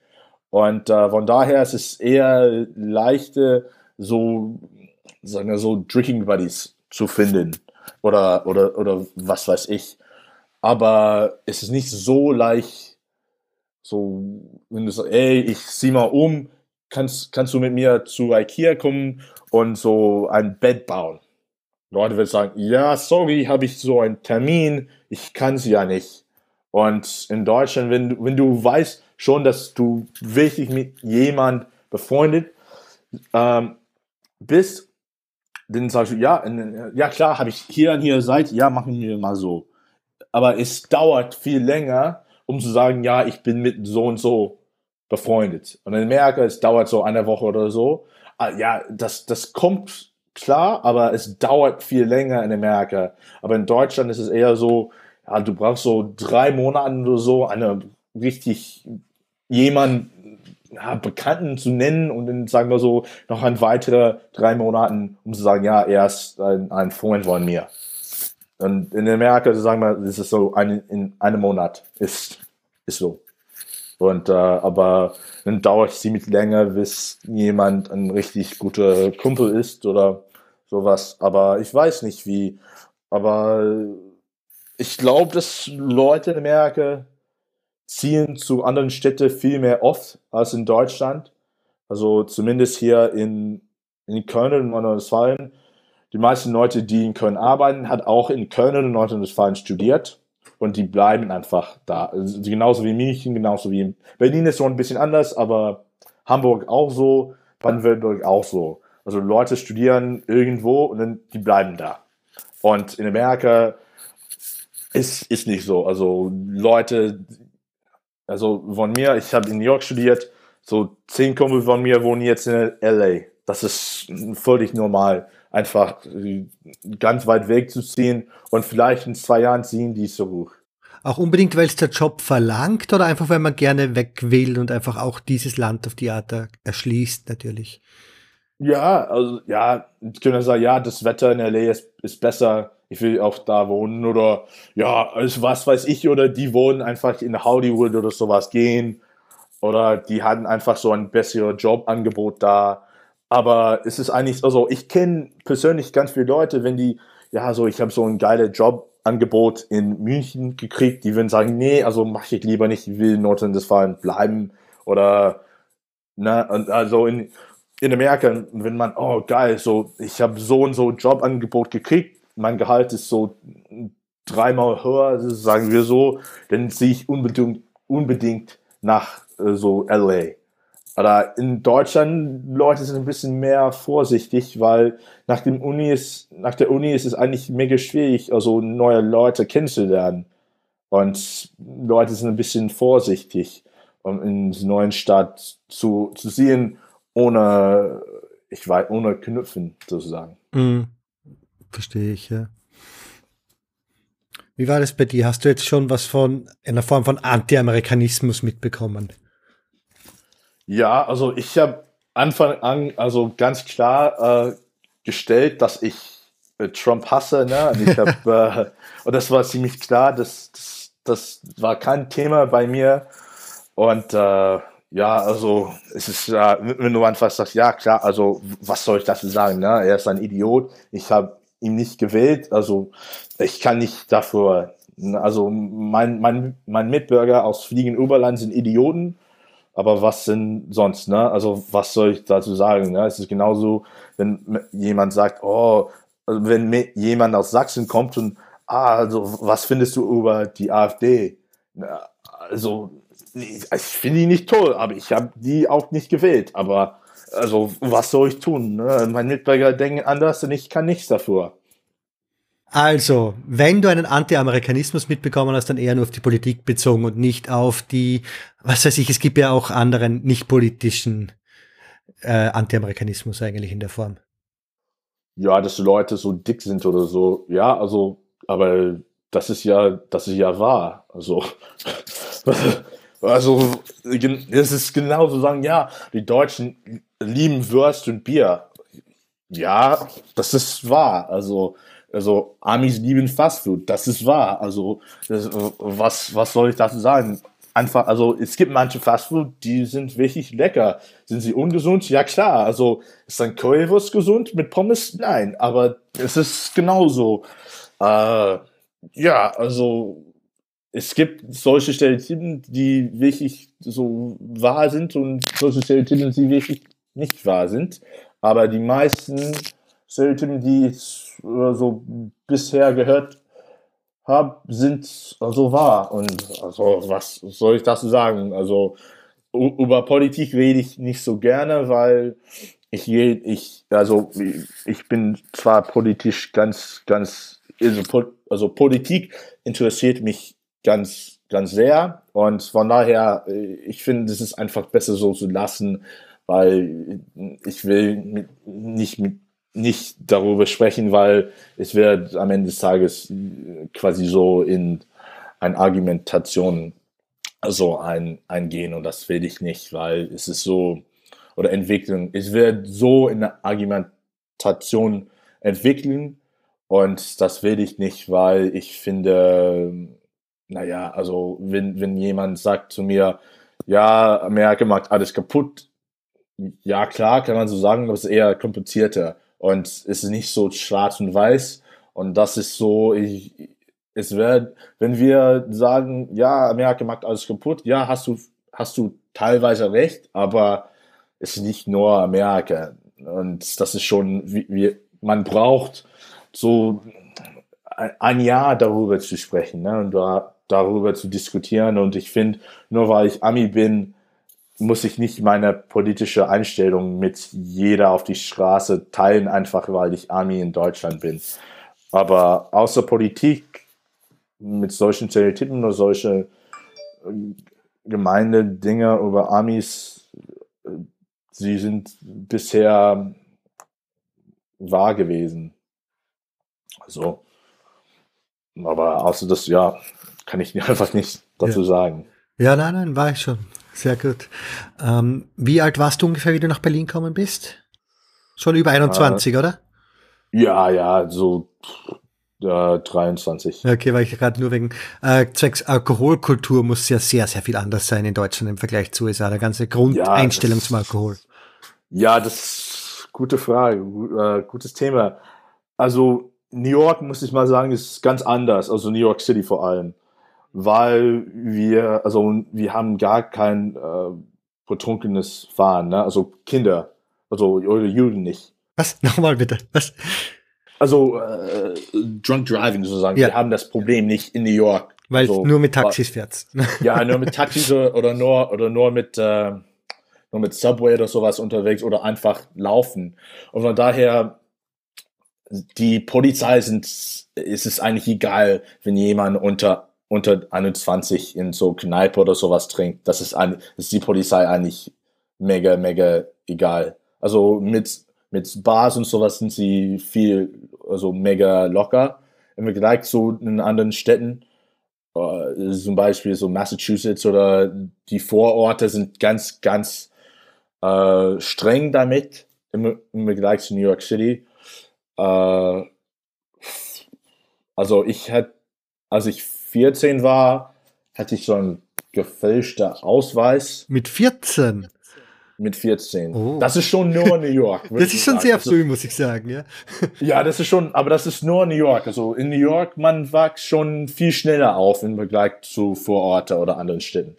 Und äh, von daher ist es eher leichter, so, sagen wir so, Drinking Buddies zu finden. Oder, oder, oder was weiß ich. Aber es ist nicht so leicht, so, wenn du sagst, ey, ich zieh mal um, kannst, kannst du mit mir zu Ikea kommen und so ein Bett bauen? Leute werden sagen, ja, sorry, habe ich so einen Termin, ich kann es ja nicht. Und in Deutschland, wenn, wenn du weißt, schon, dass du wirklich mit jemand befreundet ähm, bist, dann sagst du, ja, ja klar, habe ich hier und hier seid, ja, machen wir mal so. Aber es dauert viel länger, um zu sagen, ja, ich bin mit so und so befreundet. Und in Amerika, es dauert so eine Woche oder so. Ah, ja, das, das kommt klar, aber es dauert viel länger in Amerika. Aber in Deutschland ist es eher so, ja, du brauchst so drei Monate oder so, eine richtig jemand ja, Bekannten zu nennen und dann sagen wir so noch ein weitere drei Monaten, um zu sagen, ja, er ist ein, ein Freund von mir. Und in Amerika sagen wir, das ist so ein, in einem Monat ist, ist so. Und äh, aber dann dauert es ziemlich länger, bis jemand ein richtig guter Kumpel ist oder sowas. Aber ich weiß nicht wie. Aber ich glaube, dass Leute in Amerika ziehen zu anderen Städten viel mehr oft als in Deutschland. Also zumindest hier in, in Köln und Nordrhein-Westfalen. Die meisten Leute, die in Köln arbeiten, hat auch in Köln und Nordrhein-Westfalen studiert und die bleiben einfach da. Also genauso wie München, genauso wie Berlin ist so ein bisschen anders, aber Hamburg auch so, Baden-Württemberg auch so. Also Leute studieren irgendwo und dann die bleiben da. Und in Amerika ist, ist nicht so. Also Leute, also von mir, ich habe in New York studiert, so zehn Kumpel von mir wohnen jetzt in LA. Das ist völlig normal einfach äh, ganz weit weg zu ziehen und vielleicht in zwei Jahren ziehen die zurück.
Auch unbedingt, weil es der Job verlangt oder einfach, weil man gerne weg will und einfach auch dieses Land auf die Art erschließt, natürlich?
Ja, also ja, ich könnte sagen, ja, das Wetter in LA ist, ist besser, ich will auch da wohnen oder ja, was weiß ich, oder die wohnen einfach in Hollywood oder sowas gehen oder die hatten einfach so ein besseres Jobangebot da aber es ist eigentlich, also ich kenne persönlich ganz viele Leute, wenn die, ja, so ich habe so ein geiles Jobangebot in München gekriegt, die würden sagen, nee, also mache ich lieber nicht, ich will in Nordrhein-Westfalen bleiben. Oder, ne, und also in, in Amerika, wenn man, oh geil, so ich habe so und so Jobangebot gekriegt, mein Gehalt ist so dreimal höher, sagen wir so, dann ziehe ich unbedingt, unbedingt nach äh, so LA. Oder in Deutschland, Leute sind ein bisschen mehr vorsichtig, weil nach dem Uni ist, nach der Uni ist es eigentlich mega schwierig, also neue Leute kennenzulernen. Und Leute sind ein bisschen vorsichtig, um in der neuen Stadt zu, zu sehen, ohne, ich weiß, ohne Knüpfen sozusagen.
Mm, verstehe ich, ja. Wie war das bei dir? Hast du jetzt schon was von einer Form von Anti-Amerikanismus mitbekommen?
Ja, also ich habe Anfang an also ganz klar äh, gestellt, dass ich äh, Trump hasse. Ne? Und, ich hab, äh, und das war ziemlich klar, das, das, das war kein Thema bei mir. Und äh, ja, also es ist, äh, wenn du einfach sagst, ja klar, also was soll ich dazu sagen? Ne? Er ist ein Idiot. Ich habe ihn nicht gewählt. Also ich kann nicht dafür. Also mein, mein, mein Mitbürger aus Fliegen Oberland sind Idioten aber was denn sonst, ne? Also was soll ich dazu sagen? Ne? Es ist genauso, wenn jemand sagt, oh, also wenn jemand aus Sachsen kommt und, ah, also was findest du über die AfD? Also ich finde die nicht toll, aber ich habe die auch nicht gewählt. Aber also was soll ich tun? Ne? Mein Mitbürger denkt anders und ich kann nichts dafür.
Also, wenn du einen Anti-Amerikanismus mitbekommen hast, dann eher nur auf die Politik bezogen und nicht auf die, was weiß ich, es gibt ja auch anderen nicht politischen äh, Anti-Amerikanismus eigentlich in der Form.
Ja, dass Leute so dick sind oder so. Ja, also, aber das ist ja, das ist ja wahr. Also, also, es ist genauso sagen, ja, die Deutschen lieben Würst und Bier. Ja, das ist wahr. Also, also Amis lieben Fastfood, das ist wahr. Also das, was, was soll ich dazu sagen? Einfach, also es gibt manche Fastfood, die sind wirklich lecker. Sind sie ungesund? Ja klar. Also ist ein Currywurst gesund mit Pommes? Nein, aber es ist genauso. Äh, ja, also es gibt solche Stereotypen, die wirklich so wahr sind und solche Stereotypen, die wirklich nicht wahr sind. Aber die meisten Stereotypen, die ich so bisher gehört habe, sind also wahr. Und also, was soll ich dazu sagen? Also, über Politik rede ich nicht so gerne, weil ich, ich, also, ich bin zwar politisch ganz, ganz, also, also Politik interessiert mich ganz, ganz sehr. Und von daher, ich finde, es ist einfach besser so zu lassen, weil ich will nicht mit nicht darüber sprechen, weil es wird am Ende des Tages quasi so in eine Argumentation so ein, eingehen und das will ich nicht, weil es ist so, oder Entwicklung, es wird so in eine Argumentation entwickeln und das will ich nicht, weil ich finde, naja, also wenn, wenn jemand sagt zu mir, ja, Amerika macht alles kaputt. Ja, klar, kann man so sagen, aber es ist eher komplizierter und es ist nicht so schwarz und weiß. Und das ist so, ich, es wird, wenn wir sagen, ja, Amerika macht alles kaputt, ja, hast du, hast du teilweise recht, aber es ist nicht nur Amerika. Und das ist schon, wie, wie man braucht so ein Jahr darüber zu sprechen ne, und da, darüber zu diskutieren. Und ich finde, nur weil ich Ami bin, muss ich nicht meine politische Einstellung mit jeder auf die Straße teilen, einfach weil ich Ami in Deutschland bin. Aber außer Politik mit solchen Stereotypen oder solche äh, Gemeinde-Dinge über Amis, äh, sie sind bisher wahr gewesen. So. Aber außer das, ja, kann ich einfach nicht dazu
ja.
sagen.
Ja, nein, nein, war ich schon. Sehr gut. Ähm, wie alt warst du ungefähr, wie du nach Berlin gekommen bist? Schon über 21, äh, oder?
Ja, ja, so äh, 23.
Okay, weil ich gerade nur wegen äh, zwecks Alkoholkultur muss ja sehr, sehr viel anders sein in Deutschland im Vergleich zu USA. Der ganze Grundeinstellung ja, zum Alkohol.
Ja, das ist gute Frage, äh, gutes Thema. Also New York, muss ich mal sagen, ist ganz anders, also New York City vor allem, weil wir, also wir haben gar kein äh, betrunkenes Fahren, ne? also Kinder, also oder Juden nicht.
Was? Nochmal bitte, was?
Also äh, Drunk Driving sozusagen, ja. wir haben das Problem nicht in New York.
Weil
so,
nur mit Taxis fährst.
Ja, nur mit Taxis oder nur, oder nur mit, äh, nur mit Subway oder sowas unterwegs oder einfach laufen. Und von daher die Polizei sind, ist es eigentlich egal, wenn jemand unter, unter 21 in so Kneipe oder sowas trinkt. Das ist, ein, ist die Polizei eigentlich mega, mega egal. Also mit, mit Bars und sowas sind sie viel, also mega locker im Vergleich zu in anderen Städten. Uh, zum Beispiel so Massachusetts oder die Vororte sind ganz, ganz uh, streng damit im, im Vergleich zu New York City. Äh, also ich hätte, als ich 14 war, hatte ich so einen gefälschten Ausweis.
Mit 14?
Mit 14. Oh. Das ist schon nur New York.
das ist schon sagen. sehr früh, muss ich sagen, ja.
Ja, das ist schon, aber das ist nur New York. Also in New York, man wächst schon viel schneller auf im Vergleich zu Vororte oder anderen Städten.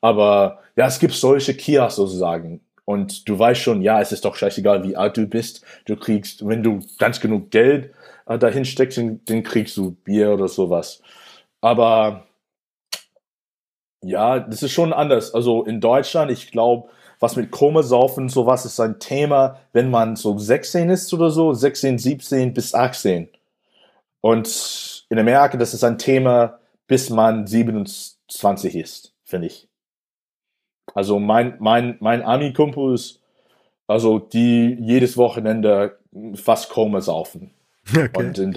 Aber ja, es gibt solche Kiosks sozusagen. Und du weißt schon, ja, es ist doch scheißegal, wie alt du bist. Du kriegst, wenn du ganz genug Geld äh, dahin steckst, dann kriegst du Bier oder sowas. Aber ja, das ist schon anders. Also in Deutschland, ich glaube, was mit Komasaufen sowas ist ein Thema, wenn man so 16 ist oder so, 16, 17 bis 18. Und in Amerika, das ist ein Thema, bis man 27 ist, finde ich. Also mein, mein, mein Ami-Kumpel ist, also die jedes Wochenende fast Koma saufen. Okay. Und, in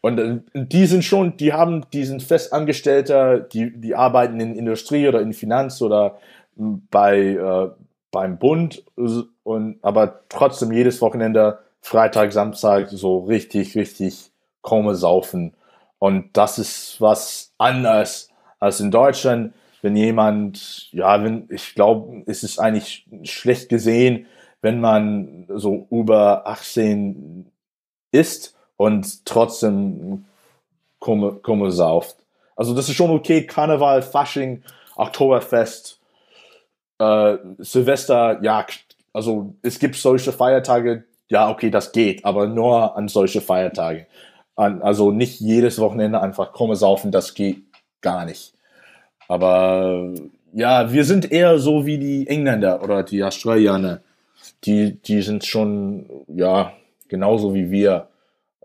und äh, die sind schon, die haben, die sind Festangestellter, die, die arbeiten in Industrie oder in Finanz oder bei, äh, beim Bund und aber trotzdem jedes Wochenende, Freitag, Samstag, so richtig, richtig Koma saufen. Und das ist was anders als in Deutschland wenn jemand, ja, wenn, ich glaube, es ist eigentlich schlecht gesehen, wenn man so über 18 ist und trotzdem komme, komme sauft. Also das ist schon okay, Karneval, Fasching, Oktoberfest, äh, Silvester, ja, also es gibt solche Feiertage, ja, okay, das geht, aber nur an solche Feiertage. An, also nicht jedes Wochenende einfach komme saufen, das geht gar nicht. Aber ja, wir sind eher so wie die Engländer oder die Australier. Die, die sind schon, ja, genauso wie wir.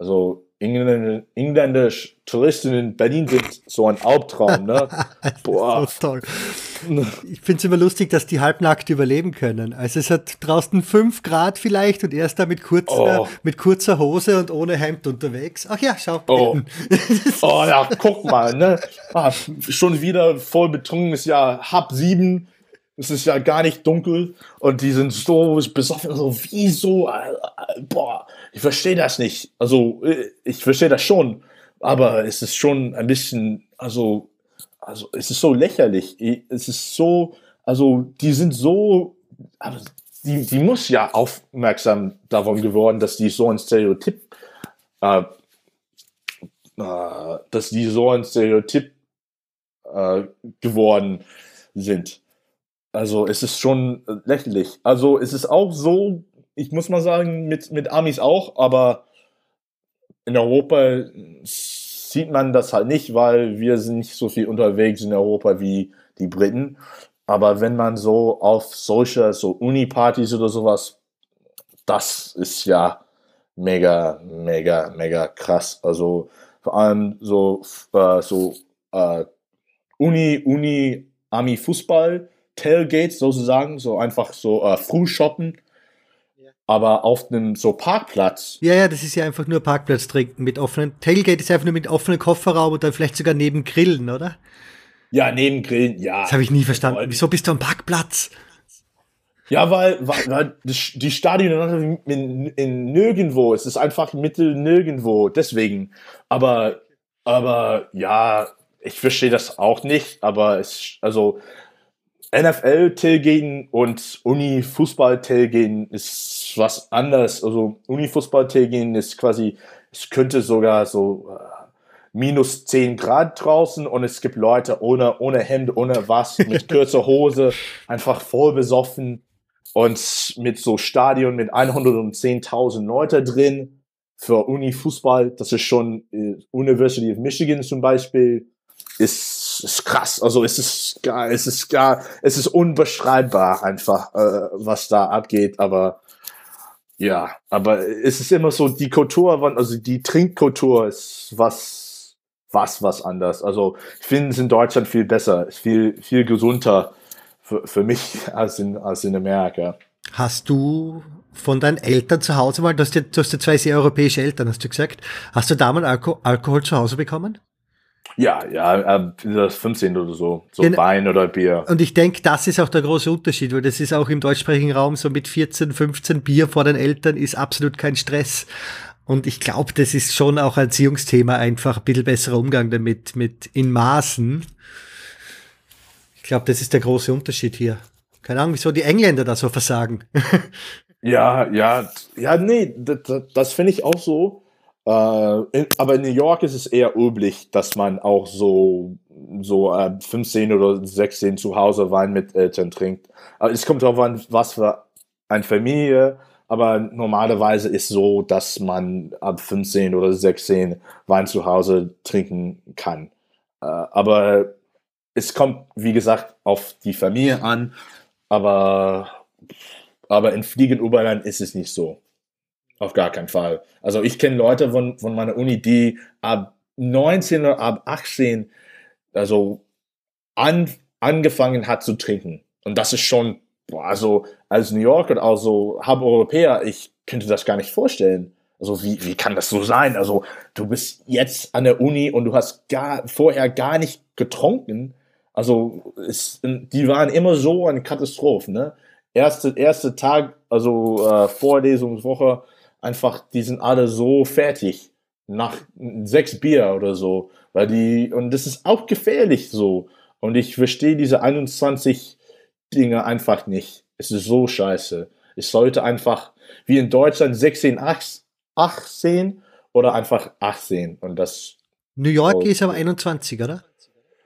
Also Engländer, engländische Touristen in Berlin sind so ein Albtraum, ne?
Boah. So toll. Ich finde es immer lustig, dass die halbnackt überleben können. Also es hat draußen fünf Grad vielleicht und er ist da mit kurzer, oh. mit kurzer Hose und ohne Hemd unterwegs. Ach ja, schau.
Oh, oh ja, guck mal, ne? Ah, schon wieder voll betrunken, ist ja halb sieben. Es ist ja gar nicht dunkel und die sind so besoffen, so wieso? Boah, ich verstehe das nicht. Also ich verstehe das schon, aber es ist schon ein bisschen, also also es ist so lächerlich. Es ist so also die sind so, also die, die muss ja aufmerksam davon geworden, dass die so ein Stereotyp, äh, äh, dass die so ein Stereotyp äh, geworden sind. Also es ist schon lächerlich. Also es ist auch so, ich muss mal sagen, mit, mit Amis auch, aber in Europa sieht man das halt nicht, weil wir sind nicht so viel unterwegs in Europa wie die Briten. Aber wenn man so auf solche, so Uni-Partys oder sowas, das ist ja mega, mega, mega krass. Also vor allem so, äh, so äh, Uni, Uni, Ami Fußball, Tailgates sozusagen, so einfach so äh, Frühshoppen aber auf einem so Parkplatz.
Ja, ja, das ist ja einfach nur Parkplatz mit offenen. Tailgate ist einfach nur mit offenem Kofferraum und dann vielleicht sogar neben Grillen, oder?
Ja, neben Grillen, ja.
Das habe ich nie verstanden. Wieso bist du am Parkplatz?
Ja, weil, weil, weil die Stadion in, in nirgendwo, es ist einfach mittel nirgendwo, deswegen. Aber, aber ja, ich verstehe das auch nicht, aber es, also NFL-Tailgaten und Uni-Fußball-Tailgaten ist was anderes. Also Uni-Fußball-Tailgaten ist quasi, es könnte sogar so äh, minus 10 Grad draußen und es gibt Leute ohne, ohne Hemd, ohne was, mit kürzer Hose, einfach voll besoffen und mit so Stadion mit 110.000 Leute drin für Uni-Fußball. Das ist schon äh, University of Michigan zum Beispiel ist, ist krass. Also es ist gar, es ist gar, es ist unbeschreibbar einfach, äh, was da abgeht. Aber ja, aber es ist immer so die Kultur, also die Trinkkultur ist was, was, was anders. Also ich finde es in Deutschland viel besser, viel, viel gesunder für, für mich als in, als in Amerika.
Hast du von deinen Eltern zu Hause mal, du hast ja, du hast ja zwei sehr europäische Eltern, hast du gesagt. Hast du da mal Alko Alkohol zu Hause bekommen?
Ja, ja, äh, 15 oder so, so Gen Wein oder Bier.
Und ich denke, das ist auch der große Unterschied, weil das ist auch im deutschsprachigen Raum so mit 14, 15 Bier vor den Eltern ist absolut kein Stress. Und ich glaube, das ist schon auch ein Erziehungsthema, einfach ein bisschen besserer Umgang damit, mit in Maßen. Ich glaube, das ist der große Unterschied hier. Keine Ahnung, wieso die Engländer da so versagen.
ja, ja, ja, nee, das, das finde ich auch so. Äh, in, aber in New York ist es eher üblich, dass man auch so, so äh, 15 oder 16 zu Hause Wein mit Eltern trinkt. Aber es kommt darauf an, was für eine Familie. Aber normalerweise ist so, dass man ab 15 oder 16 Wein zu Hause trinken kann. Äh, aber es kommt, wie gesagt, auf die Familie an. Aber, aber in Fliegen-Oberland ist es nicht so. Auf gar keinen Fall. Also ich kenne Leute von, von meiner Uni, die ab 19 oder ab 18 also an, angefangen hat zu trinken. Und das ist schon, also als New Yorker, also Hub-Europäer, ich könnte das gar nicht vorstellen. Also wie, wie kann das so sein? Also du bist jetzt an der Uni und du hast gar, vorher gar nicht getrunken. Also es, die waren immer so eine Katastrophe. Ne? Erste, erste Tag, also äh, Vorlesungswoche, einfach, die sind alle so fertig nach sechs Bier oder so, weil die, und das ist auch gefährlich so. Und ich verstehe diese 21 Dinge einfach nicht. Es ist so scheiße. Ich sollte einfach, wie in Deutschland, 16, 18 oder einfach 18 und das.
New York so. ist aber 21, oder?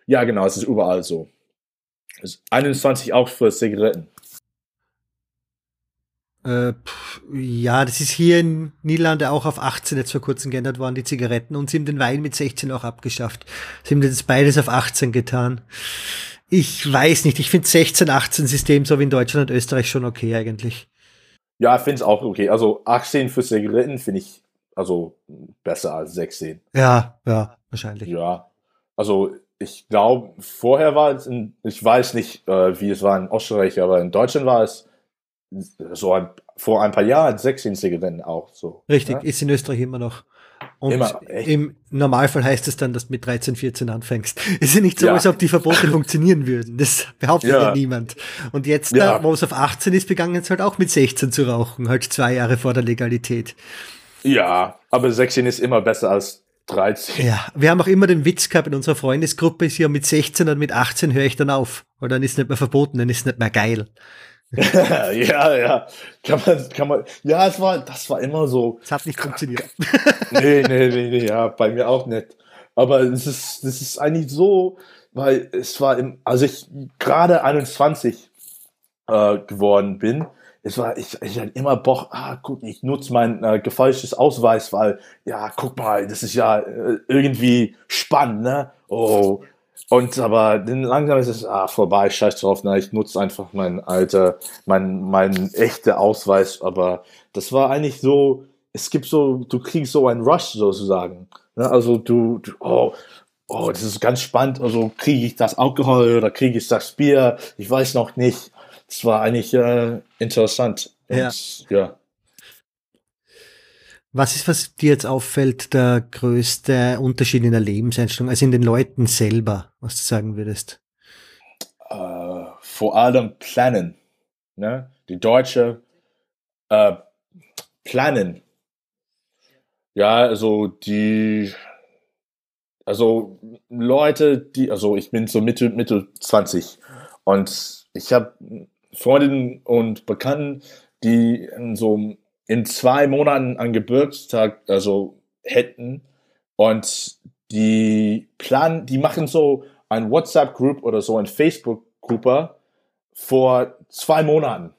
Ja, genau, es ist überall so. Es ist 21 auch für Zigaretten.
Äh, ja, das ist hier in Niederlande auch auf 18 jetzt vor kurzem geändert worden, die Zigaretten. Und sie haben den Wein mit 16 auch abgeschafft. Sie haben das beides auf 18 getan. Ich weiß nicht, ich finde 16-18-System so wie in Deutschland und Österreich schon okay eigentlich.
Ja, ich finde es auch okay. Also 18 für Zigaretten finde ich also besser als 16.
Ja, ja, wahrscheinlich.
Ja, also ich glaube, vorher war es, in, ich weiß nicht, äh, wie es war in Österreich, aber in Deutschland war es so ein, vor ein paar Jahren 16 Zigaretten auch so.
Richtig, ja? ist in Österreich immer noch. Und immer, im Normalfall heißt es dann, dass du mit 13, 14 anfängst. Es ist ja nicht so, ja. als ob die Verbote funktionieren würden. Das behauptet ja, niemand. Und jetzt, da, wo es auf 18 ist, begangen es halt auch mit 16 zu rauchen, halt zwei Jahre vor der Legalität.
Ja, aber 16 ist immer besser als 13.
Ja, wir haben auch immer den Witz gehabt in unserer Freundesgruppe, ist ja mit 16 und mit 18 höre ich dann auf. Weil dann ist es nicht mehr verboten, dann ist es nicht mehr geil.
ja, ja. Kann man, kann man, ja, es war, das war immer so.
Es hat nicht funktioniert.
nee, nee, nee, nee, ja, bei mir auch nicht. Aber es ist, das ist eigentlich so, weil es war im, also ich gerade 21 äh, geworden bin, es war, ich, ich hatte immer Bock, ah, guck, ich nutze mein äh, gefälschtes Ausweis, weil, ja, guck mal, das ist ja äh, irgendwie spannend, ne? Oh. Und aber dann langsam ist es, ah, vorbei, scheiß drauf, ne? Ich nutze einfach mein alter, mein, mein echter Ausweis, aber das war eigentlich so, es gibt so, du kriegst so einen Rush sozusagen. Ne? Also du, du, oh, oh, das ist ganz spannend, also kriege ich das Alkohol oder kriege ich das Bier, ich weiß noch nicht es war eigentlich äh, interessant.
Ja. Und, ja. Was ist, was dir jetzt auffällt, der größte Unterschied in der Lebenseinstellung, also in den Leuten selber, was du sagen würdest?
Uh, vor allem planen. Ne? Die Deutsche uh, planen. Ja, also die, also Leute, die, also ich bin so Mitte, Mitte 20 und ich habe Freundinnen und Bekannten, die in so in zwei Monaten an Geburtstag also hätten und die planen, die machen so ein WhatsApp-Group oder so ein Facebook-Gruppe vor zwei Monaten.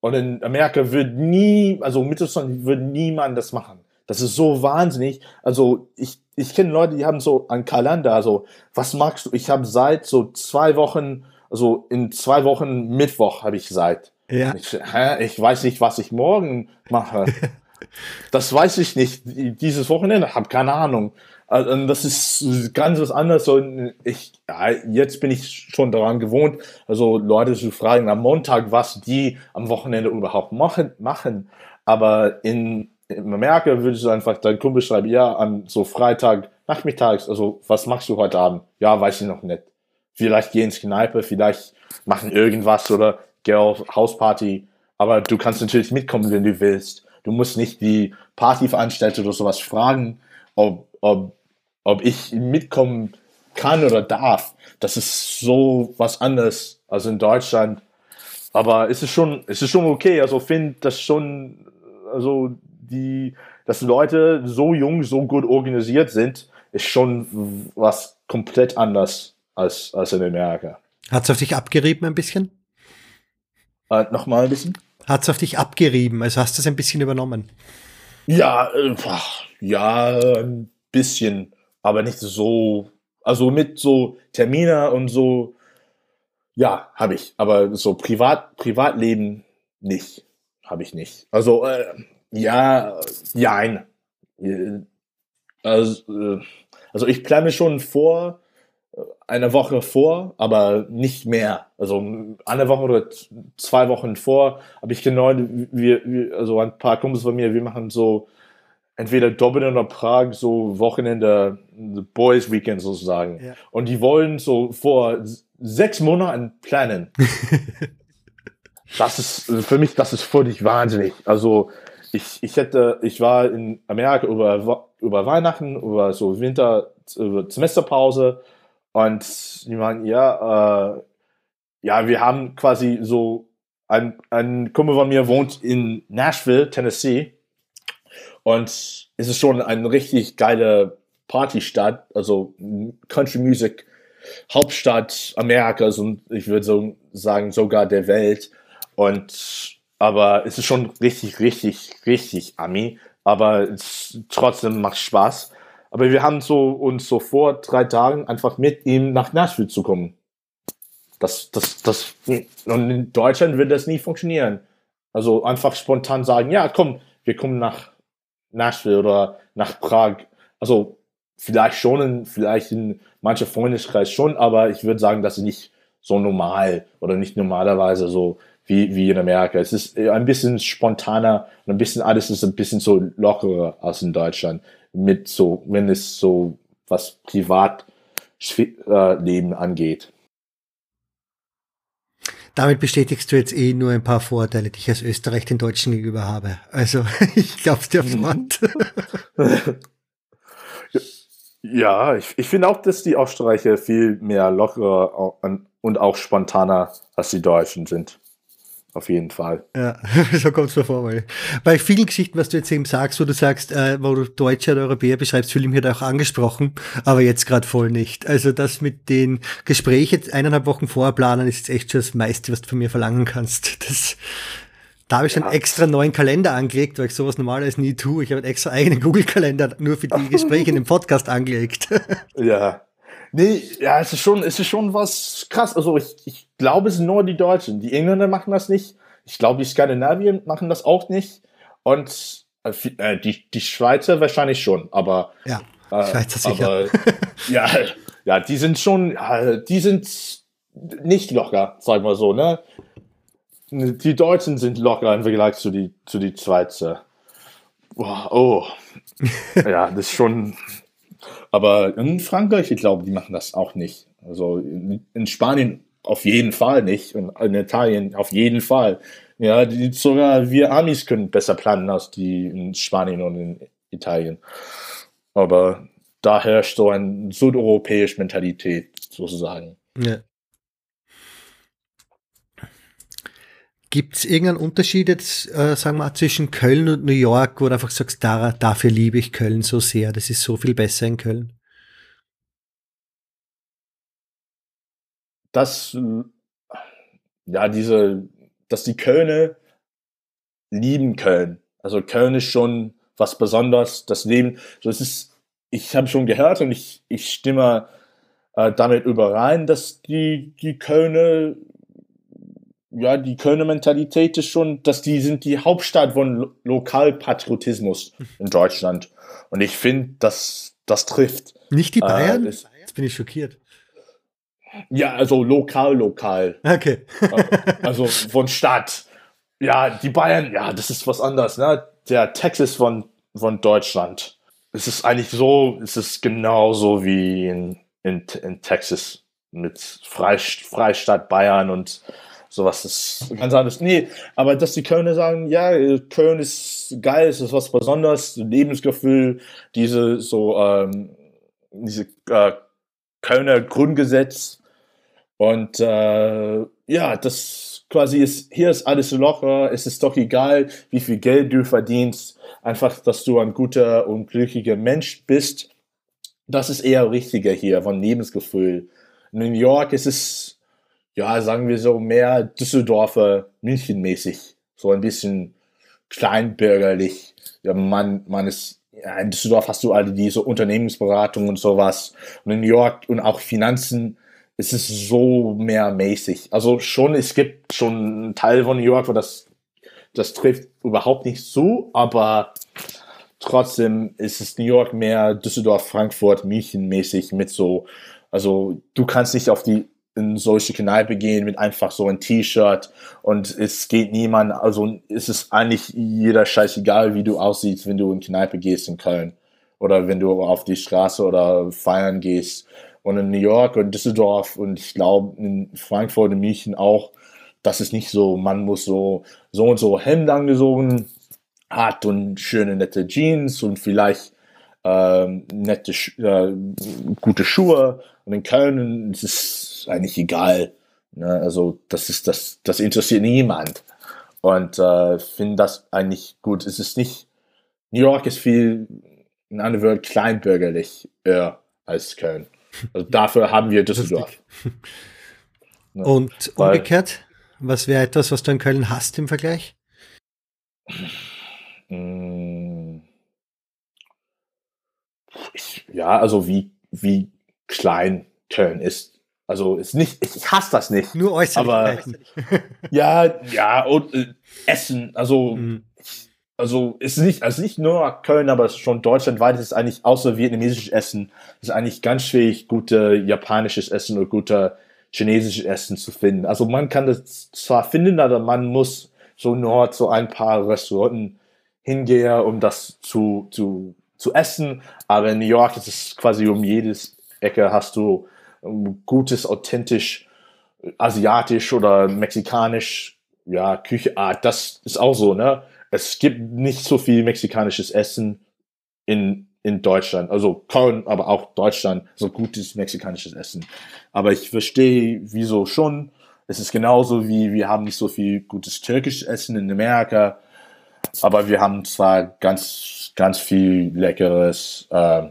Und in Amerika wird nie, also Mittelstand wird niemand das machen. Das ist so wahnsinnig. Also ich, ich kenne Leute, die haben so einen Kalender. Also was magst du? Ich habe seit so zwei Wochen also in zwei Wochen Mittwoch habe ich Zeit. Ja. Ich, hä, ich weiß nicht, was ich morgen mache. das weiß ich nicht. Dieses Wochenende habe keine Ahnung. Also, das ist ganz was anderes. Und ich, ja, jetzt bin ich schon daran gewohnt, also Leute zu fragen am Montag, was die am Wochenende überhaupt machen. machen. Aber in, in Amerika würdest du einfach deinen Kumpel schreiben, ja, an so Freitag, nachmittags, also was machst du heute Abend? Ja, weiß ich noch nicht. Vielleicht geh ins Kneipe, vielleicht machen irgendwas oder geh auf Hausparty. Aber du kannst natürlich mitkommen, wenn du willst. Du musst nicht die Partyveranstalter oder sowas fragen, ob, ob, ob ich mitkommen kann oder darf. Das ist so was anderes als in Deutschland. Aber es ist schon, es ist schon okay. Also finde das schon, also die, dass Leute so jung, so gut organisiert sind, ist schon was komplett anders als, als in Amerika.
Hat es auf dich abgerieben ein bisschen?
Äh, Nochmal ein bisschen?
Hat es auf dich abgerieben? Also hast du es ein bisschen übernommen?
Ja, äh, ja, ein bisschen, aber nicht so. Also mit so Termine und so, ja, habe ich. Aber so Privat, Privatleben nicht. Habe ich nicht. Also, äh, ja, nein. Also, äh, also ich plane schon vor, eine Woche vor, aber nicht mehr. Also eine Woche oder zwei Wochen vor. Aber ich genau, wir, wir, also ein paar Kumpels von mir, wir machen so entweder Dublin oder Prag so Wochenende, Boys Weekend sozusagen. Ja. Und die wollen so vor sechs Monaten planen. das ist für mich, das ist völlig wahnsinnig. Also ich, ich hätte, ich war in Amerika über, über Weihnachten, über so Winter, über Semesterpause und die meinen, ja, äh, ja, wir haben quasi so, ein, ein Kumpel von mir wohnt in Nashville, Tennessee. Und es ist schon eine richtig geile Partystadt, also Country Music Hauptstadt Amerikas und ich würde so sagen sogar der Welt. Und aber es ist schon richtig, richtig, richtig Ami. Aber es trotzdem macht Spaß. Aber wir haben so uns so vor drei Tagen einfach mit ihm nach Nashville zu kommen. Das, das, das, und in Deutschland wird das nie funktionieren. Also einfach spontan sagen, ja, komm, wir kommen nach Nashville oder nach Prag. Also vielleicht schon, in, vielleicht in mancher Freundeskreis schon, aber ich würde sagen, das ist nicht so normal oder nicht normalerweise so wie, wie in Amerika. Es ist ein bisschen spontaner und ein bisschen alles ist ein bisschen so lockerer als in Deutschland mit so, wenn es so was Privatleben angeht.
Damit bestätigst du jetzt eh nur ein paar Vorteile, die ich als Österreich den Deutschen gegenüber habe. Also ich glaub's dir Wort.
Ja, ich, ich finde auch, dass die Österreicher viel mehr lockerer und auch spontaner als die Deutschen sind. Auf jeden Fall.
Ja, so kommt es mir vor. Weil bei vielen Geschichten, was du jetzt eben sagst, wo du sagst, äh, wo du Deutsche oder Europäer beschreibst, fühle ich mich da auch angesprochen, aber jetzt gerade voll nicht. Also das mit den Gesprächen eineinhalb Wochen vorher planen, ist jetzt echt schon das meiste, was du von mir verlangen kannst. Das, da habe ich schon ja. extra neuen Kalender angelegt, weil ich sowas normalerweise nie tue. Ich habe einen extra eigenen Google-Kalender nur für die Gespräche in dem Podcast angelegt.
ja. Nee, ja, es ist schon, es ist schon was krass. Also ich, ich glaube, es sind nur die Deutschen. Die Engländer machen das nicht. Ich glaube, die Skandinavier machen das auch nicht. Und äh, die, die Schweizer wahrscheinlich schon, aber.
Ja, äh, Schweizer sicher. Aber,
ja, ja, die sind schon, die sind nicht locker, sagen wir so, ne? Die Deutschen sind locker im Vergleich zu die, zu die Schweizer. Oh, oh. ja, das ist schon, aber in Frankreich, ich glaube, die machen das auch nicht. Also in, in Spanien auf jeden Fall nicht und in Italien auf jeden Fall. Ja, die, sogar wir Amis können besser planen als die in Spanien und in Italien. Aber da herrscht so eine südeuropäische Mentalität sozusagen. Ja.
Gibt es irgendeinen Unterschied jetzt, äh, sagen wir, zwischen Köln und New York, wo du einfach sagst, da, dafür liebe ich Köln so sehr, das ist so viel besser in Köln?
Das, ja, diese, dass die Kölner lieben Köln. Also Köln ist schon was Besonderes, das Leben, so es ist, ich habe schon gehört und ich, ich stimme äh, damit überein, dass die, die Kölner ja, die Kölner Mentalität ist schon, dass die sind die Hauptstadt von Lo Lokalpatriotismus in Deutschland. Und ich finde, dass das trifft.
Nicht die Bayern? Äh, ist, Jetzt bin ich schockiert.
Ja, also lokal, lokal.
Okay.
also von Stadt. Ja, die Bayern, ja, das ist was anderes, ne? Der Texas von, von Deutschland. Es ist eigentlich so, es ist genauso wie in, in, in Texas mit Freistaat Bayern und sowas ist ganz anders. Nee, aber dass die Kölner sagen, ja, Köln ist geil, es ist was Besonderes, Lebensgefühl, diese so, ähm, diese äh, Kölner Grundgesetz und äh, ja, das quasi ist, hier ist alles locker, es ist doch egal, wie viel Geld du verdienst, einfach, dass du ein guter und glücklicher Mensch bist. Das ist eher richtiger hier von Lebensgefühl. In New York ist es ja, sagen wir so, mehr Düsseldorfer Münchenmäßig. So ein bisschen kleinbürgerlich. Ja, man, man ist, ja, in Düsseldorf hast du alle diese Unternehmensberatung und sowas. Und in New York und auch Finanzen ist es so mehr mäßig. Also schon, es gibt schon einen Teil von New York, wo das, das trifft überhaupt nicht so, aber trotzdem ist es New York mehr Düsseldorf, Frankfurt, München mäßig mit so, also du kannst nicht auf die in solche Kneipe gehen mit einfach so ein T-Shirt und es geht niemand, also ist es eigentlich jeder scheißegal, wie du aussiehst, wenn du in Kneipe gehst in Köln oder wenn du auf die Straße oder feiern gehst. Und in New York und Düsseldorf und ich glaube in Frankfurt und München auch, das ist nicht so, man muss so, so und so Hemd angesogen hat und schöne nette Jeans und vielleicht ähm, nette, äh, gute Schuhe. Und in Köln ist es eigentlich egal. Ne? Also das ist das, das interessiert niemand. Und äh, finde das eigentlich gut. Es ist nicht, New York ist viel, in anderen Worten, kleinbürgerlich eher als Köln. Also dafür haben wir Düsseldorf.
Ne? Und Weil, umgekehrt, was wäre etwas, was du in Köln hast im Vergleich?
Mm. Ich, ja, also wie, wie klein Köln ist. Also ist nicht, ich hasse das nicht.
Nur Äußerlichkeiten.
Aber, ja, ja, und äh, Essen, also, mhm. also ist nicht, also nicht nur Köln, aber schon deutschlandweit ist eigentlich außer vietnamesisches Essen, ist eigentlich ganz schwierig, gute japanisches Essen oder gute chinesisches Essen zu finden. Also man kann das zwar finden, aber man muss so nur zu ein paar Restauranten hingehen, um das zu, zu, zu essen. Aber in New York ist es quasi um jedes Ecke hast du gutes, authentisch asiatisch oder mexikanisch, ja, Kücheart, ah, das ist auch so, ne? Es gibt nicht so viel mexikanisches Essen in in Deutschland. Also Köln, aber auch Deutschland, so gutes mexikanisches Essen. Aber ich verstehe, wieso schon. Es ist genauso wie wir haben nicht so viel gutes türkisches Essen in Amerika, aber wir haben zwar ganz, ganz viel leckeres äh,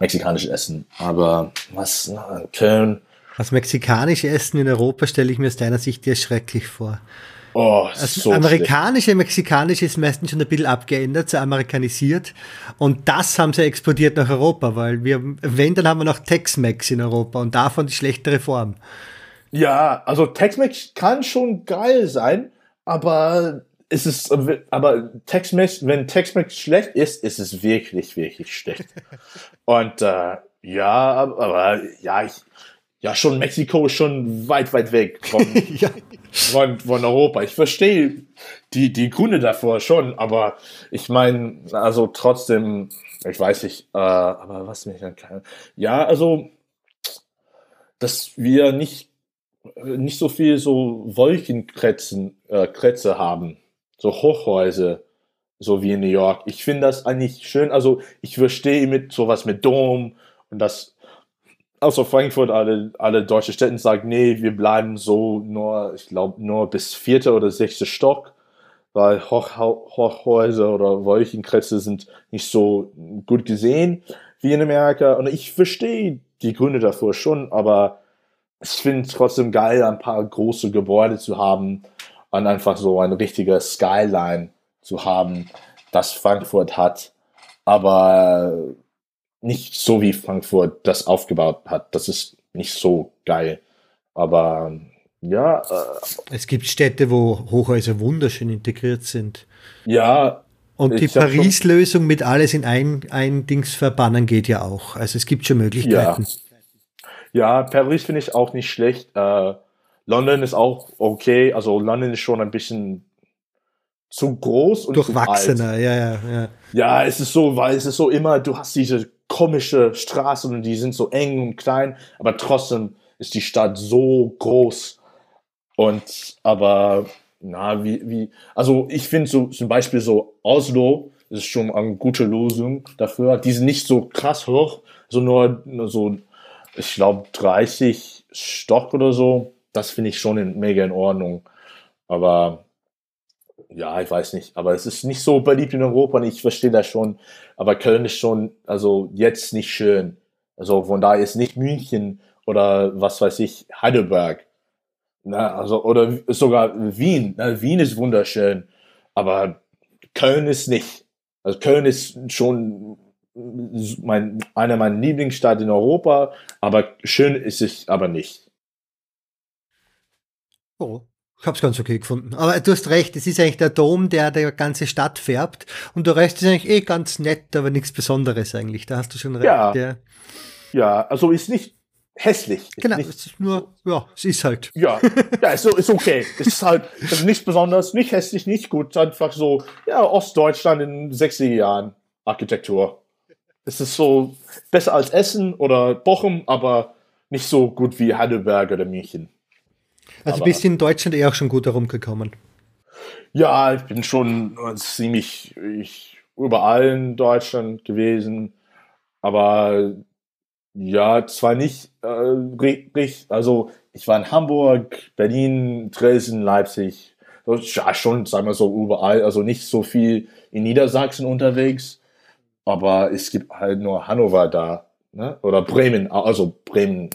mexikanisches Essen. Aber was, Köln.
Das mexikanische Essen in Europa stelle ich mir aus deiner Sicht ja schrecklich vor.
Oh,
Das
so
amerikanische, Also mexikanische ist meistens schon ein bisschen abgeändert, so amerikanisiert. Und das haben sie exportiert nach Europa, weil wir, wenn, dann haben wir noch Tex-Mex in Europa und davon die schlechtere Form.
Ja, also Tex-Mex kann schon geil sein, aber es ist, aber Tex-Mex, wenn Tex-Mex schlecht ist, ist es wirklich, wirklich schlecht. Und äh, ja, aber ja, ich, ja, schon Mexiko ist schon weit, weit weg von,
ja.
von, von Europa. Ich verstehe die, die Gründe davor schon, aber ich meine, also trotzdem, ich weiß nicht, äh, aber was mich dann kann. Ja, also, dass wir nicht, nicht so viel so Wolkenkrätzen, äh, Krätze haben, so Hochhäuser, so wie in New York. Ich finde das eigentlich schön. Also, ich verstehe mit sowas mit Dom und das außer Frankfurt, alle, alle deutsche Städten sagen, nee, wir bleiben so nur, ich glaube, nur bis vierte oder sechste Stock, weil Hochhäuser oder Wolkenkrätze sind nicht so gut gesehen wie in Amerika. Und ich verstehe die Gründe davor schon, aber ich finde es trotzdem geil, ein paar große Gebäude zu haben und einfach so ein richtiger Skyline zu haben, das Frankfurt hat. Aber nicht so wie Frankfurt das aufgebaut hat. Das ist nicht so geil. Aber ja, äh,
Es gibt Städte, wo Hochhäuser wunderschön integriert sind.
ja,
Und die Paris-Lösung mit alles in ein, ein Dings verbannen geht ja auch. Also es gibt schon Möglichkeiten.
ja, Paris finde ich auch nicht schlecht. Äh, London ist auch okay. Also London ist schon ein bisschen zu groß und zu alt.
Durchwachsener, ja, ja, ja.
Ja, es ist so, weil es ist so immer, du hast diese komische Straßen und die sind so eng und klein, aber trotzdem ist die Stadt so groß. Und aber, na, wie, wie, also ich finde so zum Beispiel so Oslo ist schon eine gute Lösung dafür. Die sind nicht so krass hoch, so nur, nur so, ich glaube, 30 Stock oder so. Das finde ich schon in, mega in Ordnung. Aber ja, ich weiß nicht, aber es ist nicht so beliebt in Europa und ich verstehe das schon. Aber Köln ist schon, also jetzt nicht schön. Also von daher ist nicht München oder was weiß ich, Heidelberg. Na, also, oder sogar Wien. Na, Wien ist wunderschön, aber Köln ist nicht. Also Köln ist schon mein, einer meiner Lieblingsstädte in Europa, aber schön ist es aber nicht.
Oh, ich hab's ganz okay gefunden. Aber du hast recht, es ist eigentlich der Dom, der die ganze Stadt färbt. Und der Rest ist eigentlich eh ganz nett, aber nichts Besonderes eigentlich. Da hast du schon recht.
Ja.
ja.
Ja, also ist nicht hässlich.
Genau,
nicht
es ist nur, ja, es ist halt.
Ja, ja, ist, ist okay. Es ist halt ist nichts Besonderes, nicht hässlich, nicht gut. Einfach so, ja, Ostdeutschland in 60er Jahren Architektur. Es ist so besser als Essen oder Bochum, aber nicht so gut wie Heidelberg oder München.
Also
Aber-
bist in Deutschland eher auch schon gut herumgekommen.
Ja, ich bin schon ziemlich ich, überall in Deutschland gewesen, aber ja, zwar nicht äh, richtig, also ich war in Hamburg, Berlin, Dresden, Leipzig, ja, schon, sagen wir so, überall, also nicht so viel in Niedersachsen unterwegs, aber es gibt halt nur Hannover da, ne? oder Bremen, also Bremen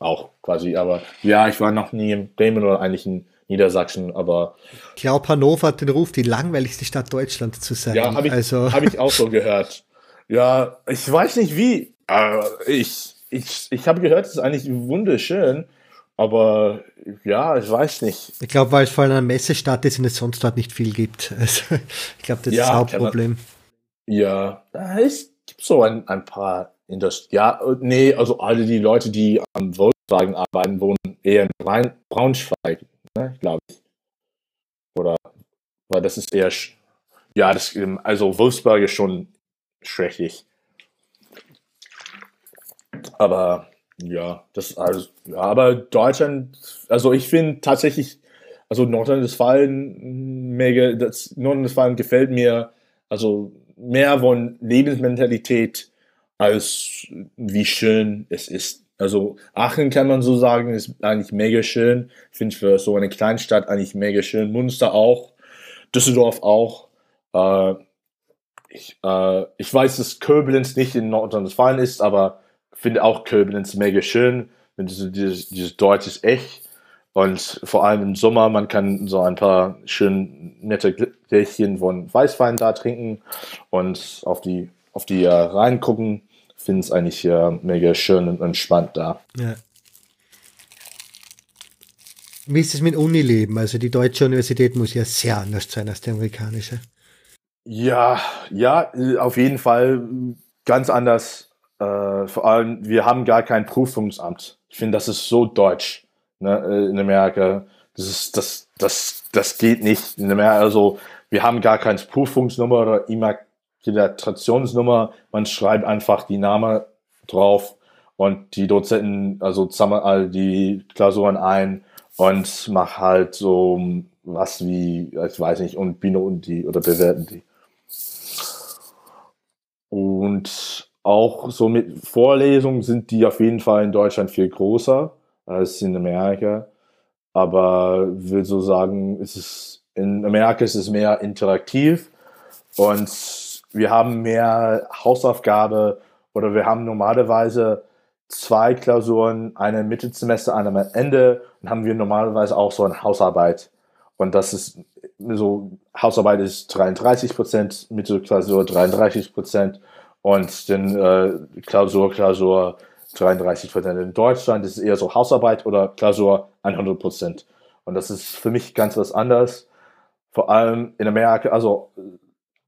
auch quasi, aber ja, ich war noch nie in Bremen oder eigentlich in Niedersachsen, aber
Ich glaube, Hannover hat den Ruf, die langweiligste Stadt Deutschlands zu sein.
Ja, habe ich,
also,
hab ich auch so gehört. Ja, ich weiß nicht wie. ich ich, ich habe gehört, es ist eigentlich wunderschön, aber ja, ich weiß nicht.
ich glaube, weil es vor allem eine Messestadt ist und es sonst dort nicht viel gibt. Also, ich glaube, das ist
Ja,
das Hauptproblem.
Ja, es gibt so ein, ein paar Indust Ja, nee, also alle die Leute, die am Volkswagen arbeiten, wohnen eher in Braun Braunschweig, ne, glaube ich. Oder, weil das ist eher, ja, das, ähm, also Wolfsburg ist schon schrecklich. Aber ja, das also, ja, aber Deutschland, also ich finde tatsächlich, also Nordrhein-Westfalen, mega, das Nordrhein-Westfalen gefällt mir, also mehr von Lebensmentalität als wie schön es ist. Also Aachen kann man so sagen, ist eigentlich mega schön. Finde ich für so eine Kleinstadt eigentlich mega schön. Munster auch, Düsseldorf auch. Äh, ich, äh, ich weiß, dass Koblenz nicht in Nordrhein-Westfalen ist, aber finde auch Koblenz mega schön. Dieses, dieses, dieses Deutsch ist echt. Und vor allem im Sommer, man kann so ein paar schön nette Gläschen von Weißwein da trinken und auf die, auf die äh, reingucken. Finde es eigentlich äh, mega schön und entspannt da. Ja.
Wie ist es mit Unileben? Also die deutsche Universität muss ja sehr anders sein als die amerikanische.
Ja, ja, auf jeden Fall ganz anders. Äh, vor allem, wir haben gar kein Prüfungsamt. Ich finde, das ist so deutsch ne, äh, in Amerika. Das ist, das, das, das geht nicht in Amerika. Also, wir haben gar keine Prüfungsnummer oder Immatrikulationsnummer. Man schreibt einfach die Namen drauf und die Dozenten, also zusammen all die Klausuren ein und mach halt so was wie, ich weiß nicht, und benoten die oder bewerten die. Und auch so mit Vorlesungen sind die auf jeden Fall in Deutschland viel größer als in Amerika. Aber ich will so sagen, es ist, in Amerika ist es mehr interaktiv und wir haben mehr Hausaufgabe oder wir haben normalerweise zwei Klausuren, eine Mittelsemester, eine am Ende und haben wir normalerweise auch so eine Hausarbeit. Und das ist so, Hausarbeit ist 33 Prozent, Mittelklausur 33 Prozent und dann äh, Klausur, Klausur 33 Prozent. In Deutschland ist es eher so Hausarbeit oder Klausur 100 Prozent. Und das ist für mich ganz was anderes. Vor allem in Amerika, also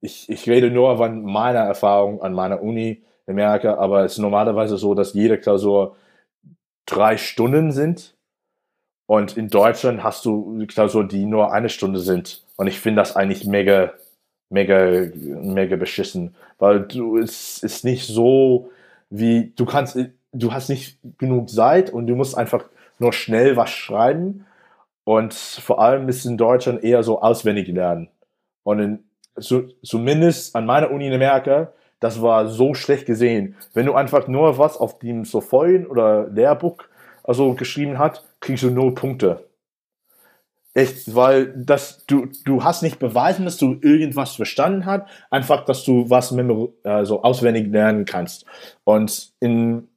ich, ich rede nur von meiner Erfahrung an meiner Uni in Amerika, aber es ist normalerweise so, dass jede Klausur drei Stunden sind. Und in Deutschland hast du Klausuren, die nur eine Stunde sind. Und ich finde das eigentlich mega, mega, mega beschissen. Weil du, es ist nicht so, wie, du kannst, du hast nicht genug Zeit und du musst einfach nur schnell was schreiben. Und vor allem ist in Deutschland eher so auswendig lernen. Und in, so, zumindest an meiner Uni in Amerika, das war so schlecht gesehen. Wenn du einfach nur was auf dem so Folien oder Lehrbuch also geschrieben hat, kriegst du null Punkte. Echt, weil das, du, du hast nicht beweisen, dass du irgendwas verstanden hast, einfach, dass du was also auswendig lernen kannst. Und in,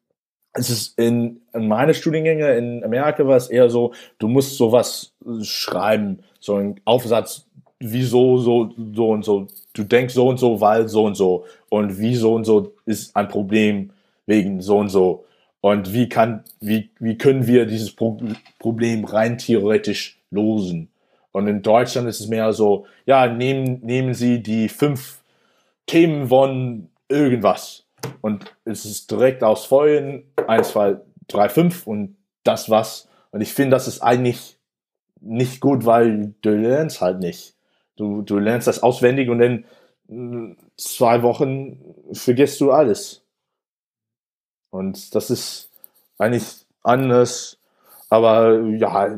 es ist in, in meine Studiengänge in Amerika war es eher so, du musst sowas schreiben, so ein Aufsatz, wieso so, so und so. Du denkst so und so, weil so und so. Und wie so und so ist ein Problem wegen so und so. Und wie kann, wie, wie können wir dieses Pro Problem rein theoretisch losen? Und in Deutschland ist es mehr so, ja, nehmen, nehmen Sie die fünf Themen von irgendwas und es ist direkt aus Folien 1, 2, 3, 5 und das was. Und ich finde, das ist eigentlich nicht gut, weil du lernst halt nicht. Du, du lernst das auswendig und dann mm, zwei Wochen vergisst du alles. Und das ist eigentlich anders. Aber ja,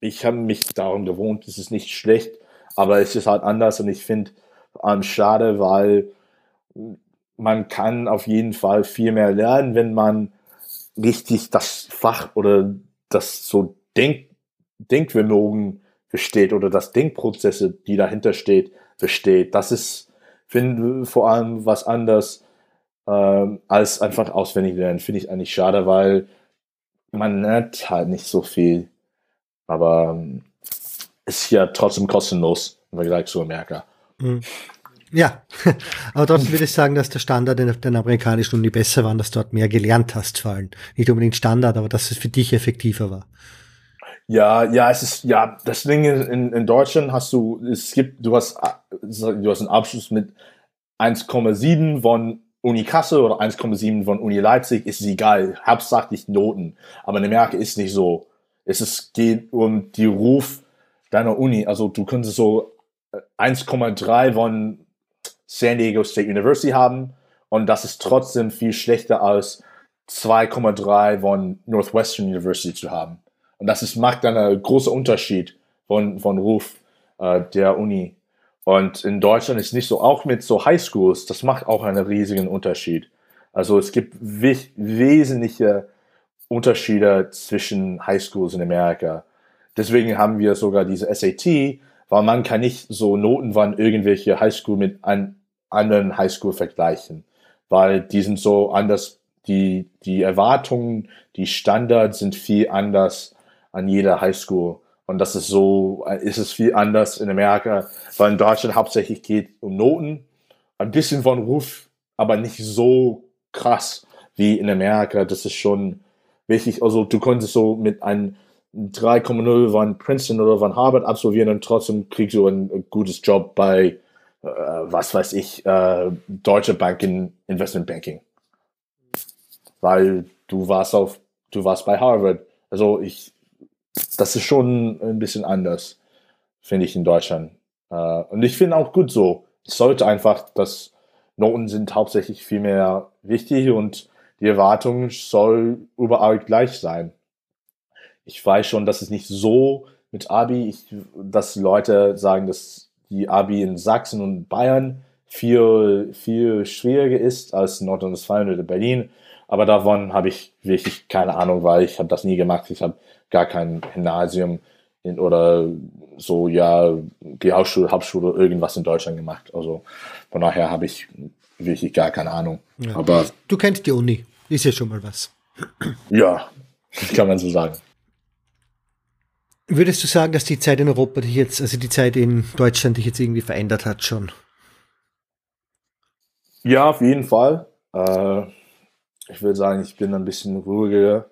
ich habe mich daran gewohnt, es ist nicht schlecht, aber es ist halt anders und ich finde ähm, schade, weil man kann auf jeden Fall viel mehr lernen, wenn man richtig das Fach oder das so Denk Denkvermögen versteht oder das Denkprozesse, die dahinter steht, versteht. Das ist, finde vor allem was anderes ähm, als einfach auswendig lernen. Finde ich eigentlich schade, weil man lernt halt nicht so viel. Aber ähm, ist ja trotzdem kostenlos im Vergleich zu Amerika.
Mhm. Ja, aber trotzdem würde ich sagen, dass der Standard in der amerikanischen Uni besser war, dass du dort mehr gelernt hast, vor allem. Nicht unbedingt Standard, aber dass es für dich effektiver war.
Ja, ja, es ist, ja, das Ding in, in Deutschland hast du, es gibt, du hast, du hast einen Abschluss mit 1,7 von Uni Kassel oder 1,7 von Uni Leipzig, ist es egal, hauptsächlich Noten. Aber in Amerika ist nicht so. Es ist, geht um die Ruf deiner Uni. Also du könntest so 1,3 von San Diego State University haben und das ist trotzdem viel schlechter als 2,3 von Northwestern University zu haben. Und das ist, macht dann einen großen Unterschied von, von Ruf äh, der Uni. Und in Deutschland ist nicht so, auch mit so Highschools, das macht auch einen riesigen Unterschied. Also es gibt wesentliche Unterschiede zwischen Highschools in Amerika. Deswegen haben wir sogar diese SAT, weil man kann nicht so Noten von irgendwelche Highschool mit einem anderen Highschool vergleichen, weil die sind so anders, die, die Erwartungen, die Standards sind viel anders an jeder Highschool. Und das ist so, ist es viel anders in Amerika, weil in Deutschland hauptsächlich geht um Noten, ein bisschen von Ruf, aber nicht so krass wie in Amerika. Das ist schon wichtig. Also du konntest so mit einem 3,0 von Princeton oder von Harvard absolvieren und trotzdem kriegst du ein gutes Job bei, äh, was weiß ich, äh, Deutsche Banken, Investment Banking. Weil du warst auf, du warst bei Harvard. Also ich, das ist schon ein bisschen anders, finde ich in Deutschland. Äh, und ich finde auch gut so. Es sollte einfach, dass Noten sind hauptsächlich viel mehr wichtig und die Erwartung soll überall gleich sein ich weiß schon, dass es nicht so mit Abi, ich, dass Leute sagen, dass die Abi in Sachsen und Bayern viel, viel schwieriger ist als Nordrhein-Westfalen oder Berlin. Aber davon habe ich wirklich keine Ahnung, weil ich habe das nie gemacht. Ich habe gar kein Gymnasium in, oder so, ja, die Hauptschule, Hauptschule, irgendwas in Deutschland gemacht. Also von daher habe ich wirklich gar keine Ahnung.
Ja. Aber du kennst die Uni, ist ja schon mal was.
Ja, kann man so sagen.
Würdest du sagen, dass die Zeit in Europa dich jetzt, also die Zeit in Deutschland dich jetzt irgendwie verändert hat schon?
Ja, auf jeden Fall. Äh, ich würde sagen, ich bin ein bisschen ruhiger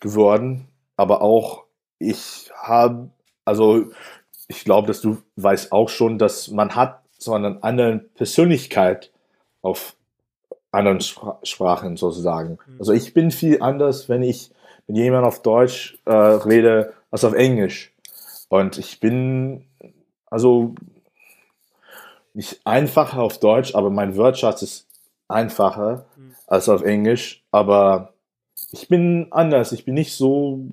geworden, aber auch ich habe, also ich glaube, dass du weißt auch schon, dass man hat so eine andere Persönlichkeit auf anderen Spra Sprachen sozusagen. Mhm. Also ich bin viel anders, wenn ich mit jemandem auf Deutsch äh, rede, als auf Englisch. Und ich bin also nicht einfacher auf Deutsch, aber mein Wortschatz ist einfacher mhm. als auf Englisch. Aber ich bin anders. Ich bin nicht so.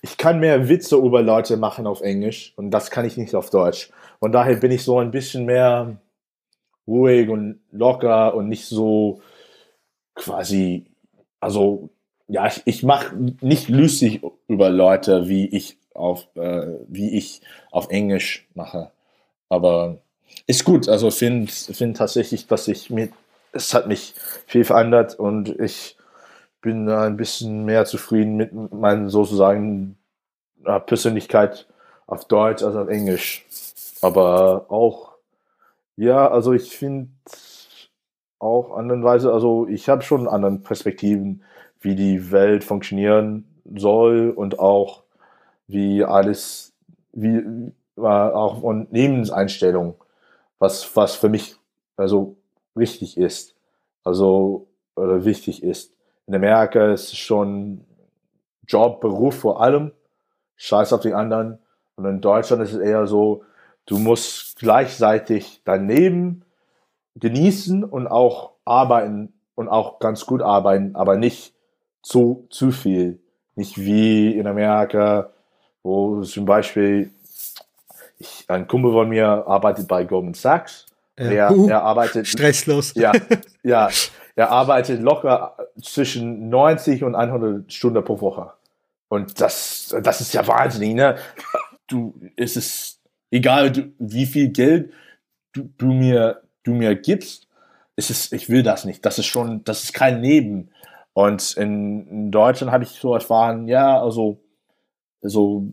Ich kann mehr Witze über Leute machen auf Englisch und das kann ich nicht auf Deutsch. Und daher bin ich so ein bisschen mehr ruhig und locker und nicht so quasi, also ja, ich, ich mache nicht lustig über Leute, wie ich auf, äh, wie ich auf Englisch mache. Aber ist gut. Also finde find tatsächlich, dass ich mit, es hat mich viel verändert und ich bin ein bisschen mehr zufrieden mit meiner sozusagen äh, Persönlichkeit auf Deutsch als auf Englisch. Aber auch, ja, also ich finde auch anderenweise, also ich habe schon anderen Perspektiven wie die Welt funktionieren soll und auch wie alles, wie äh, auch von Lebenseinstellung, was, was für mich also richtig ist, also oder wichtig ist. In Amerika ist es schon Job, Beruf vor allem, scheiß auf die anderen. Und in Deutschland ist es eher so, du musst gleichzeitig dein Leben genießen und auch arbeiten und auch ganz gut arbeiten, aber nicht zu, zu viel. Nicht wie in Amerika, wo zum Beispiel ich, ein Kumpel von mir arbeitet bei Goldman Sachs.
Ja. Er, uh, er arbeitet
stresslos. Ja, ja, er arbeitet locker zwischen 90 und 100 Stunden pro Woche. Und das, das ist ja wahnsinnig, ne? Du, es ist egal, du, wie viel Geld du, du mir, du mir gibst, es ist, ich will das nicht. Das ist schon, das ist kein Leben. Und in, in Deutschland habe ich so erfahren, ja, also so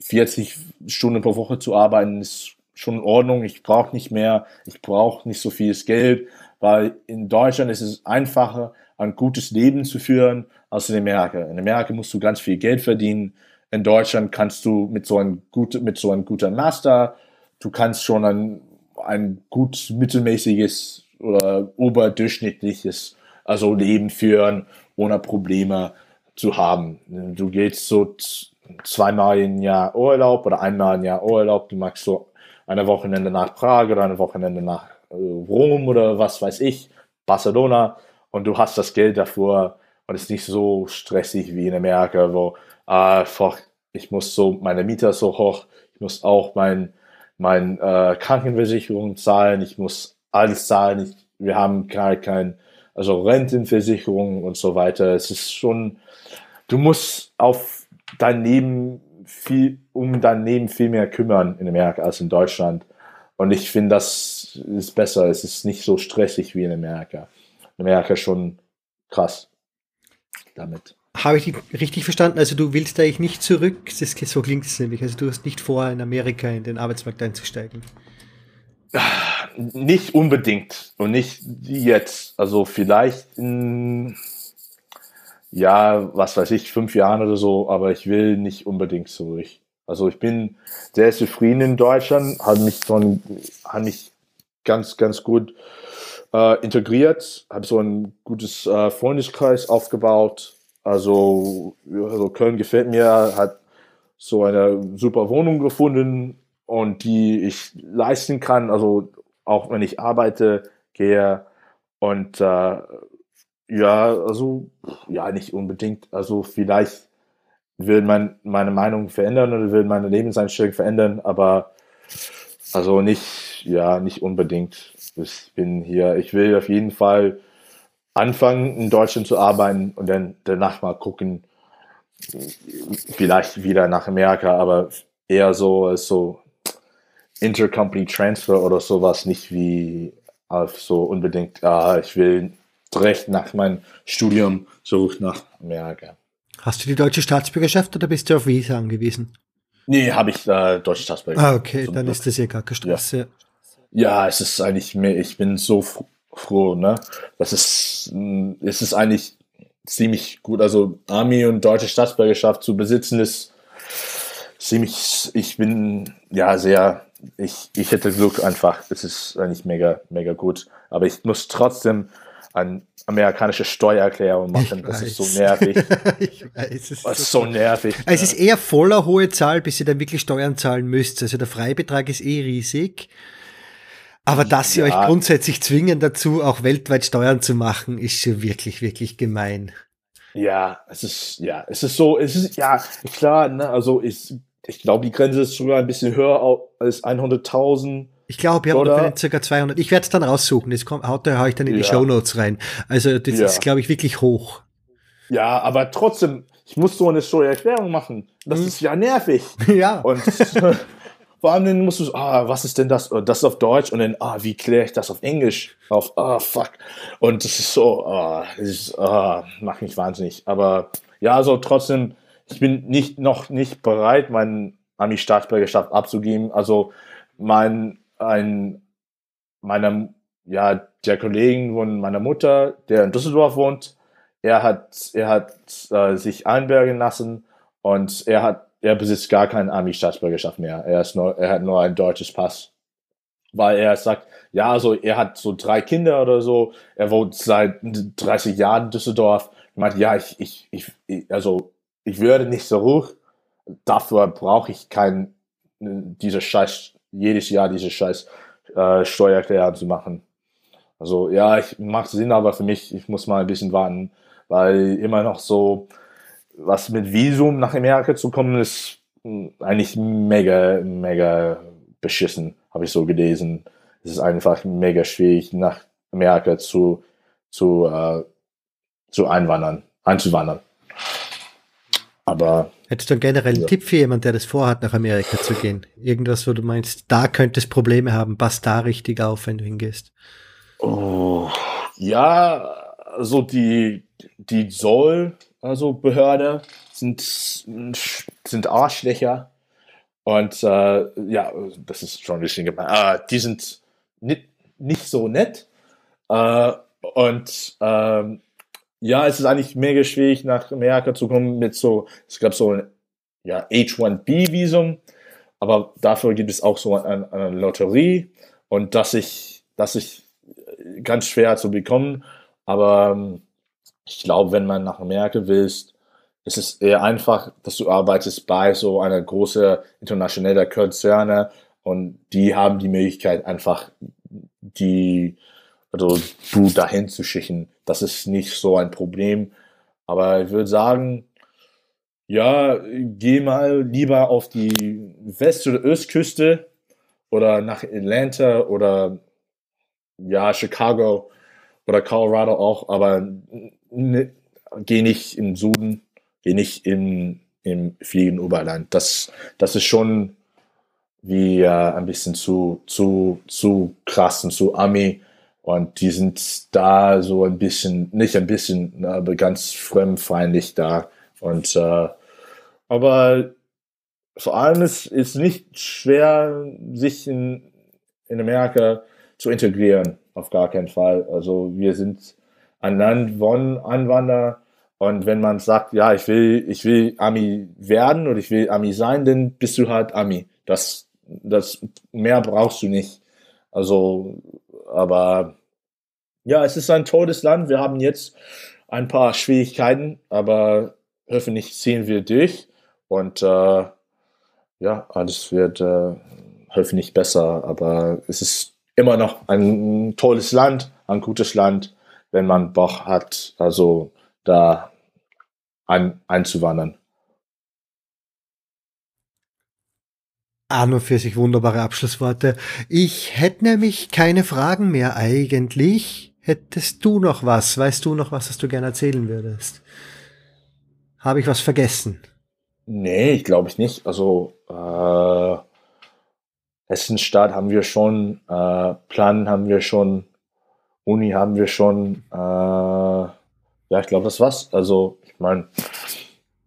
40 Stunden pro Woche zu arbeiten ist schon in Ordnung. Ich brauche nicht mehr, ich brauche nicht so viel Geld, weil in Deutschland ist es einfacher, ein gutes Leben zu führen als in Amerika. In Amerika musst du ganz viel Geld verdienen. In Deutschland kannst du mit so einem gut, mit so einem guten Master, du kannst schon ein, ein gut mittelmäßiges oder oberdurchschnittliches also Leben führen, ohne Probleme zu haben. Du gehst so zweimal im Jahr Urlaub oder einmal im Jahr Urlaub, du machst so eine Wochenende nach Prag oder eine Wochenende nach äh, Rom oder was weiß ich, Barcelona und du hast das Geld davor und es ist nicht so stressig wie in Amerika, wo äh, ich muss so, meine Miete ist so hoch, ich muss auch mein, meine äh, Krankenversicherung zahlen, ich muss alles zahlen, ich, wir haben gar kein, also Rentenversicherung und so weiter. Es ist schon, du musst auf dein Leben viel, um dein Leben viel mehr kümmern in Amerika als in Deutschland. Und ich finde, das ist besser. Es ist nicht so stressig wie in Amerika. In Amerika schon krass damit.
Habe ich dich richtig verstanden? Also du willst eigentlich nicht zurück, das, so klingt es nämlich. Also du hast nicht vor, in Amerika in den Arbeitsmarkt einzusteigen.
Nicht unbedingt und nicht jetzt. Also vielleicht in, ja, was weiß ich, fünf Jahren oder so, aber ich will nicht unbedingt zurück. Also ich bin sehr zufrieden in Deutschland, habe mich schon, habe mich ganz, ganz gut äh, integriert, habe so ein gutes äh, Freundeskreis aufgebaut. Also, also Köln gefällt mir, hat so eine super Wohnung gefunden und die ich leisten kann. Also auch wenn ich arbeite, gehe und äh, ja, also ja nicht unbedingt. Also vielleicht will man meine Meinung verändern oder will meine Lebenseinstellung verändern, aber also nicht, ja, nicht unbedingt. Ich bin hier, ich will auf jeden Fall anfangen, in Deutschland zu arbeiten und dann danach mal gucken, vielleicht wieder nach Amerika, aber eher so als so Intercompany Transfer oder sowas, nicht wie auf so unbedingt, ah, ich will direkt nach meinem Studium zurück nach Amerika.
Hast du die deutsche Staatsbürgerschaft oder bist du auf Visa angewiesen?
Nee, habe ich äh, deutsche Staatsbürgerschaft.
Ah, okay, dann ist das ja gar kein Stress.
Ja. ja, es ist eigentlich mehr, ich bin so froh, ne? Das ist, hm, es ist eigentlich ziemlich gut. Also Army und deutsche Staatsbürgerschaft zu besitzen ist ziemlich, ich bin ja sehr, ich, ich hätte Glück einfach. Es ist eigentlich mega, mega gut. Aber ich muss trotzdem an amerikanische Steuererklärung machen. das ist so nervig. ich weiß, es ist, das ist so nervig.
Es ist eher voller hohe Zahl, bis ihr dann wirklich Steuern zahlen müsst. Also der Freibetrag ist eh riesig. Aber dass sie ja. euch grundsätzlich zwingen dazu, auch weltweit Steuern zu machen, ist schon wirklich, wirklich gemein.
Ja, es ist, ja, es ist so, es ist, ja, klar, ne, also ich, ich glaube, die Grenze ist sogar ein bisschen höher als 100.000
ich glaube, ja, oder, oder circa 200. Ich werde es dann raussuchen. Das kommt, haut, da hau ich dann in die Show Notes rein. Also das ja. ist, glaube ich, wirklich hoch.
Ja, aber trotzdem, ich muss so eine Steuererklärung machen. Das mhm. ist ja nervig.
Ja.
Und vor allem dann musst du, ah, was ist denn das? Oh, das ist auf Deutsch und dann, ah, wie kläre ich das auf Englisch? Auf, ah, fuck. Und das ist so, ah, das ist, ah, macht mich wahnsinnig. Aber ja, also trotzdem, ich bin nicht, noch nicht bereit, meinen Ami-Staatsbürgerschaft abzugeben. Also mein ein meiner, ja, der Kollegen von meiner Mutter, der in Düsseldorf wohnt, er hat, er hat äh, sich einbergen lassen und er hat, er besitzt gar keine Army-Staatsbürgerschaft mehr. Er ist nur, er hat nur ein deutsches Pass. Weil er sagt, ja, also er hat so drei Kinder oder so, er wohnt seit 30 Jahren in Düsseldorf. Er meint, ja, ich, ich, ich, also ich würde nicht so hoch, dafür brauche ich kein, diese Scheiß jedes Jahr diese scheiß äh, Steuererklärung zu machen. Also ja, ich macht Sinn, aber für mich, ich muss mal ein bisschen warten, weil immer noch so, was mit Visum nach Amerika zu kommen, ist hm, eigentlich mega, mega beschissen, habe ich so gelesen. Es ist einfach mega schwierig, nach Amerika zu, zu, äh, zu einwandern, einzuwandern. Aber.
Hättest du einen generellen ja. Tipp für jemanden, der das vorhat, nach Amerika zu gehen? Irgendwas, wo du meinst, da könntest Probleme haben, pass da richtig auf, wenn du hingehst.
Oh, ja, also die, die Zoll, also Behörde, sind, sind Arschlöcher. Und äh, ja, das ist schon ein bisschen gemein. Äh, die sind nicht, nicht so nett. Äh, und ähm, ja, es ist eigentlich mega schwierig, nach Amerika zu kommen mit so, es gab so ein ja, H1B-Visum, aber dafür gibt es auch so eine, eine Lotterie und das ich, das ich ganz schwer zu bekommen. Aber ähm, ich glaube, wenn man nach Amerika willst, ist es eher einfach, dass du arbeitest bei so einer großen internationalen Konzerne und die haben die Möglichkeit einfach die also du dahin zu schicken, das ist nicht so ein Problem. Aber ich würde sagen, ja, geh mal lieber auf die West- oder Ostküste oder nach Atlanta oder ja, Chicago oder Colorado auch, aber ne, geh nicht im Süden, geh nicht im, im fliegenden Oberland. Das, das ist schon wie äh, ein bisschen zu, zu, zu krass und zu Army. Und die sind da so ein bisschen, nicht ein bisschen, aber ganz fremdfeindlich da. Und äh, aber vor allem ist es nicht schwer, sich in, in Amerika zu integrieren, auf gar keinen Fall. Also wir sind ein Land von Anwanderer und wenn man sagt, ja, ich will, ich will Ami werden oder ich will Ami sein, dann bist du halt Ami. Das, das mehr brauchst du nicht. Also, aber ja, es ist ein tolles Land. Wir haben jetzt ein paar Schwierigkeiten, aber hoffentlich ziehen wir durch und äh, ja, alles wird äh, hoffentlich besser. Aber es ist immer noch ein tolles Land, ein gutes Land, wenn man Bock hat, also da ein, einzuwandern.
Arno für sich wunderbare Abschlussworte. Ich hätte nämlich keine Fragen mehr eigentlich. Hättest du noch was? Weißt du noch was, was du gerne erzählen würdest? Habe ich was vergessen?
Nee, ich glaube ich nicht. Also äh, Essenstadt haben wir schon, äh, Plan haben wir schon, Uni haben wir schon. Äh, ja, ich glaube, das war's. Also ich meine,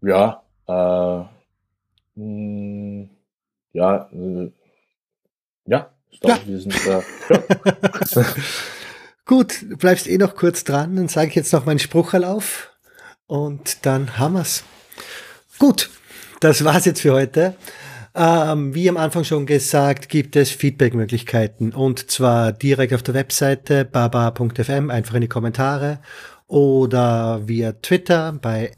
ja, äh, mh, hm, ja, äh, ja, ich glaube, ja. wir sind. Äh, ja.
Gut, du bleibst eh noch kurz dran, dann sage ich jetzt noch meinen Sprucherlauf und dann haben wir's. Gut, das war's jetzt für heute. Ähm, wie am Anfang schon gesagt, gibt es Feedback-Möglichkeiten und zwar direkt auf der Webseite baba.fm, einfach in die Kommentare oder via Twitter bei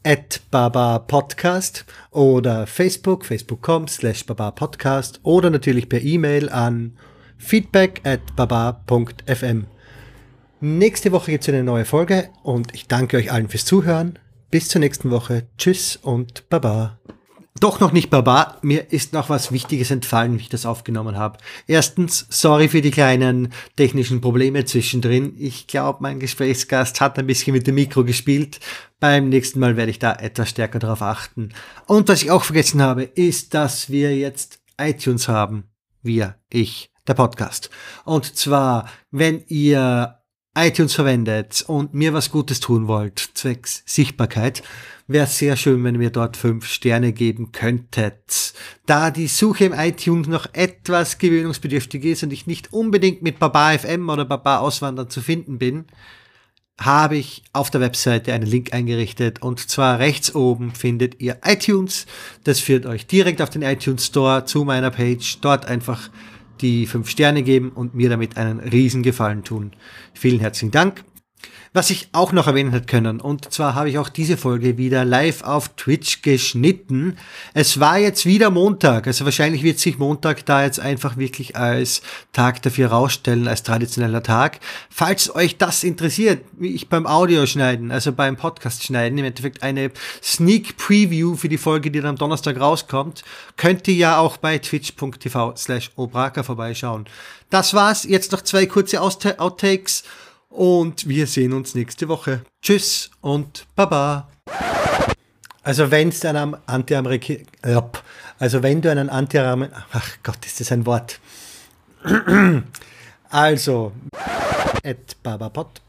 @baba_podcast oder Facebook, facebook.com slash babapodcast oder natürlich per E-Mail an feedback at baba.fm. Nächste Woche gibt es eine neue Folge und ich danke euch allen fürs Zuhören. Bis zur nächsten Woche. Tschüss und Baba. Doch noch nicht Baba. Mir ist noch was Wichtiges entfallen, wie ich das aufgenommen habe. Erstens, sorry für die kleinen technischen Probleme zwischendrin. Ich glaube, mein Gesprächsgast hat ein bisschen mit dem Mikro gespielt. Beim nächsten Mal werde ich da etwas stärker darauf achten. Und was ich auch vergessen habe, ist, dass wir jetzt iTunes haben. Wir, ich, der Podcast. Und zwar, wenn ihr iTunes verwendet und mir was Gutes tun wollt, zwecks Sichtbarkeit, wäre sehr schön, wenn ihr dort fünf Sterne geben könntet. Da die Suche im iTunes noch etwas gewöhnungsbedürftig ist und ich nicht unbedingt mit Baba FM oder Baba Auswandern zu finden bin, habe ich auf der Webseite einen Link eingerichtet und zwar rechts oben findet ihr iTunes. Das führt euch direkt auf den iTunes Store zu meiner Page. Dort einfach die fünf Sterne geben und mir damit einen riesen Gefallen tun. Vielen herzlichen Dank. Was ich auch noch erwähnen hätte können, und zwar habe ich auch diese Folge wieder live auf Twitch geschnitten. Es war jetzt wieder Montag, also wahrscheinlich wird sich Montag da jetzt einfach wirklich als Tag dafür rausstellen, als traditioneller Tag. Falls euch das interessiert, wie ich beim Audio schneiden, also beim Podcast schneiden, im Endeffekt eine Sneak Preview für die Folge, die dann am Donnerstag rauskommt, könnt ihr ja auch bei twitch.tv slash obraka vorbeischauen. Das war's, jetzt noch zwei kurze Outtakes. Und wir sehen uns nächste Woche. Tschüss und Baba. Also wenn es einen Anti-Amerikaner, also wenn du einen Anti-Amerikaner, ach Gott, ist das ein Wort. Also, at babapod,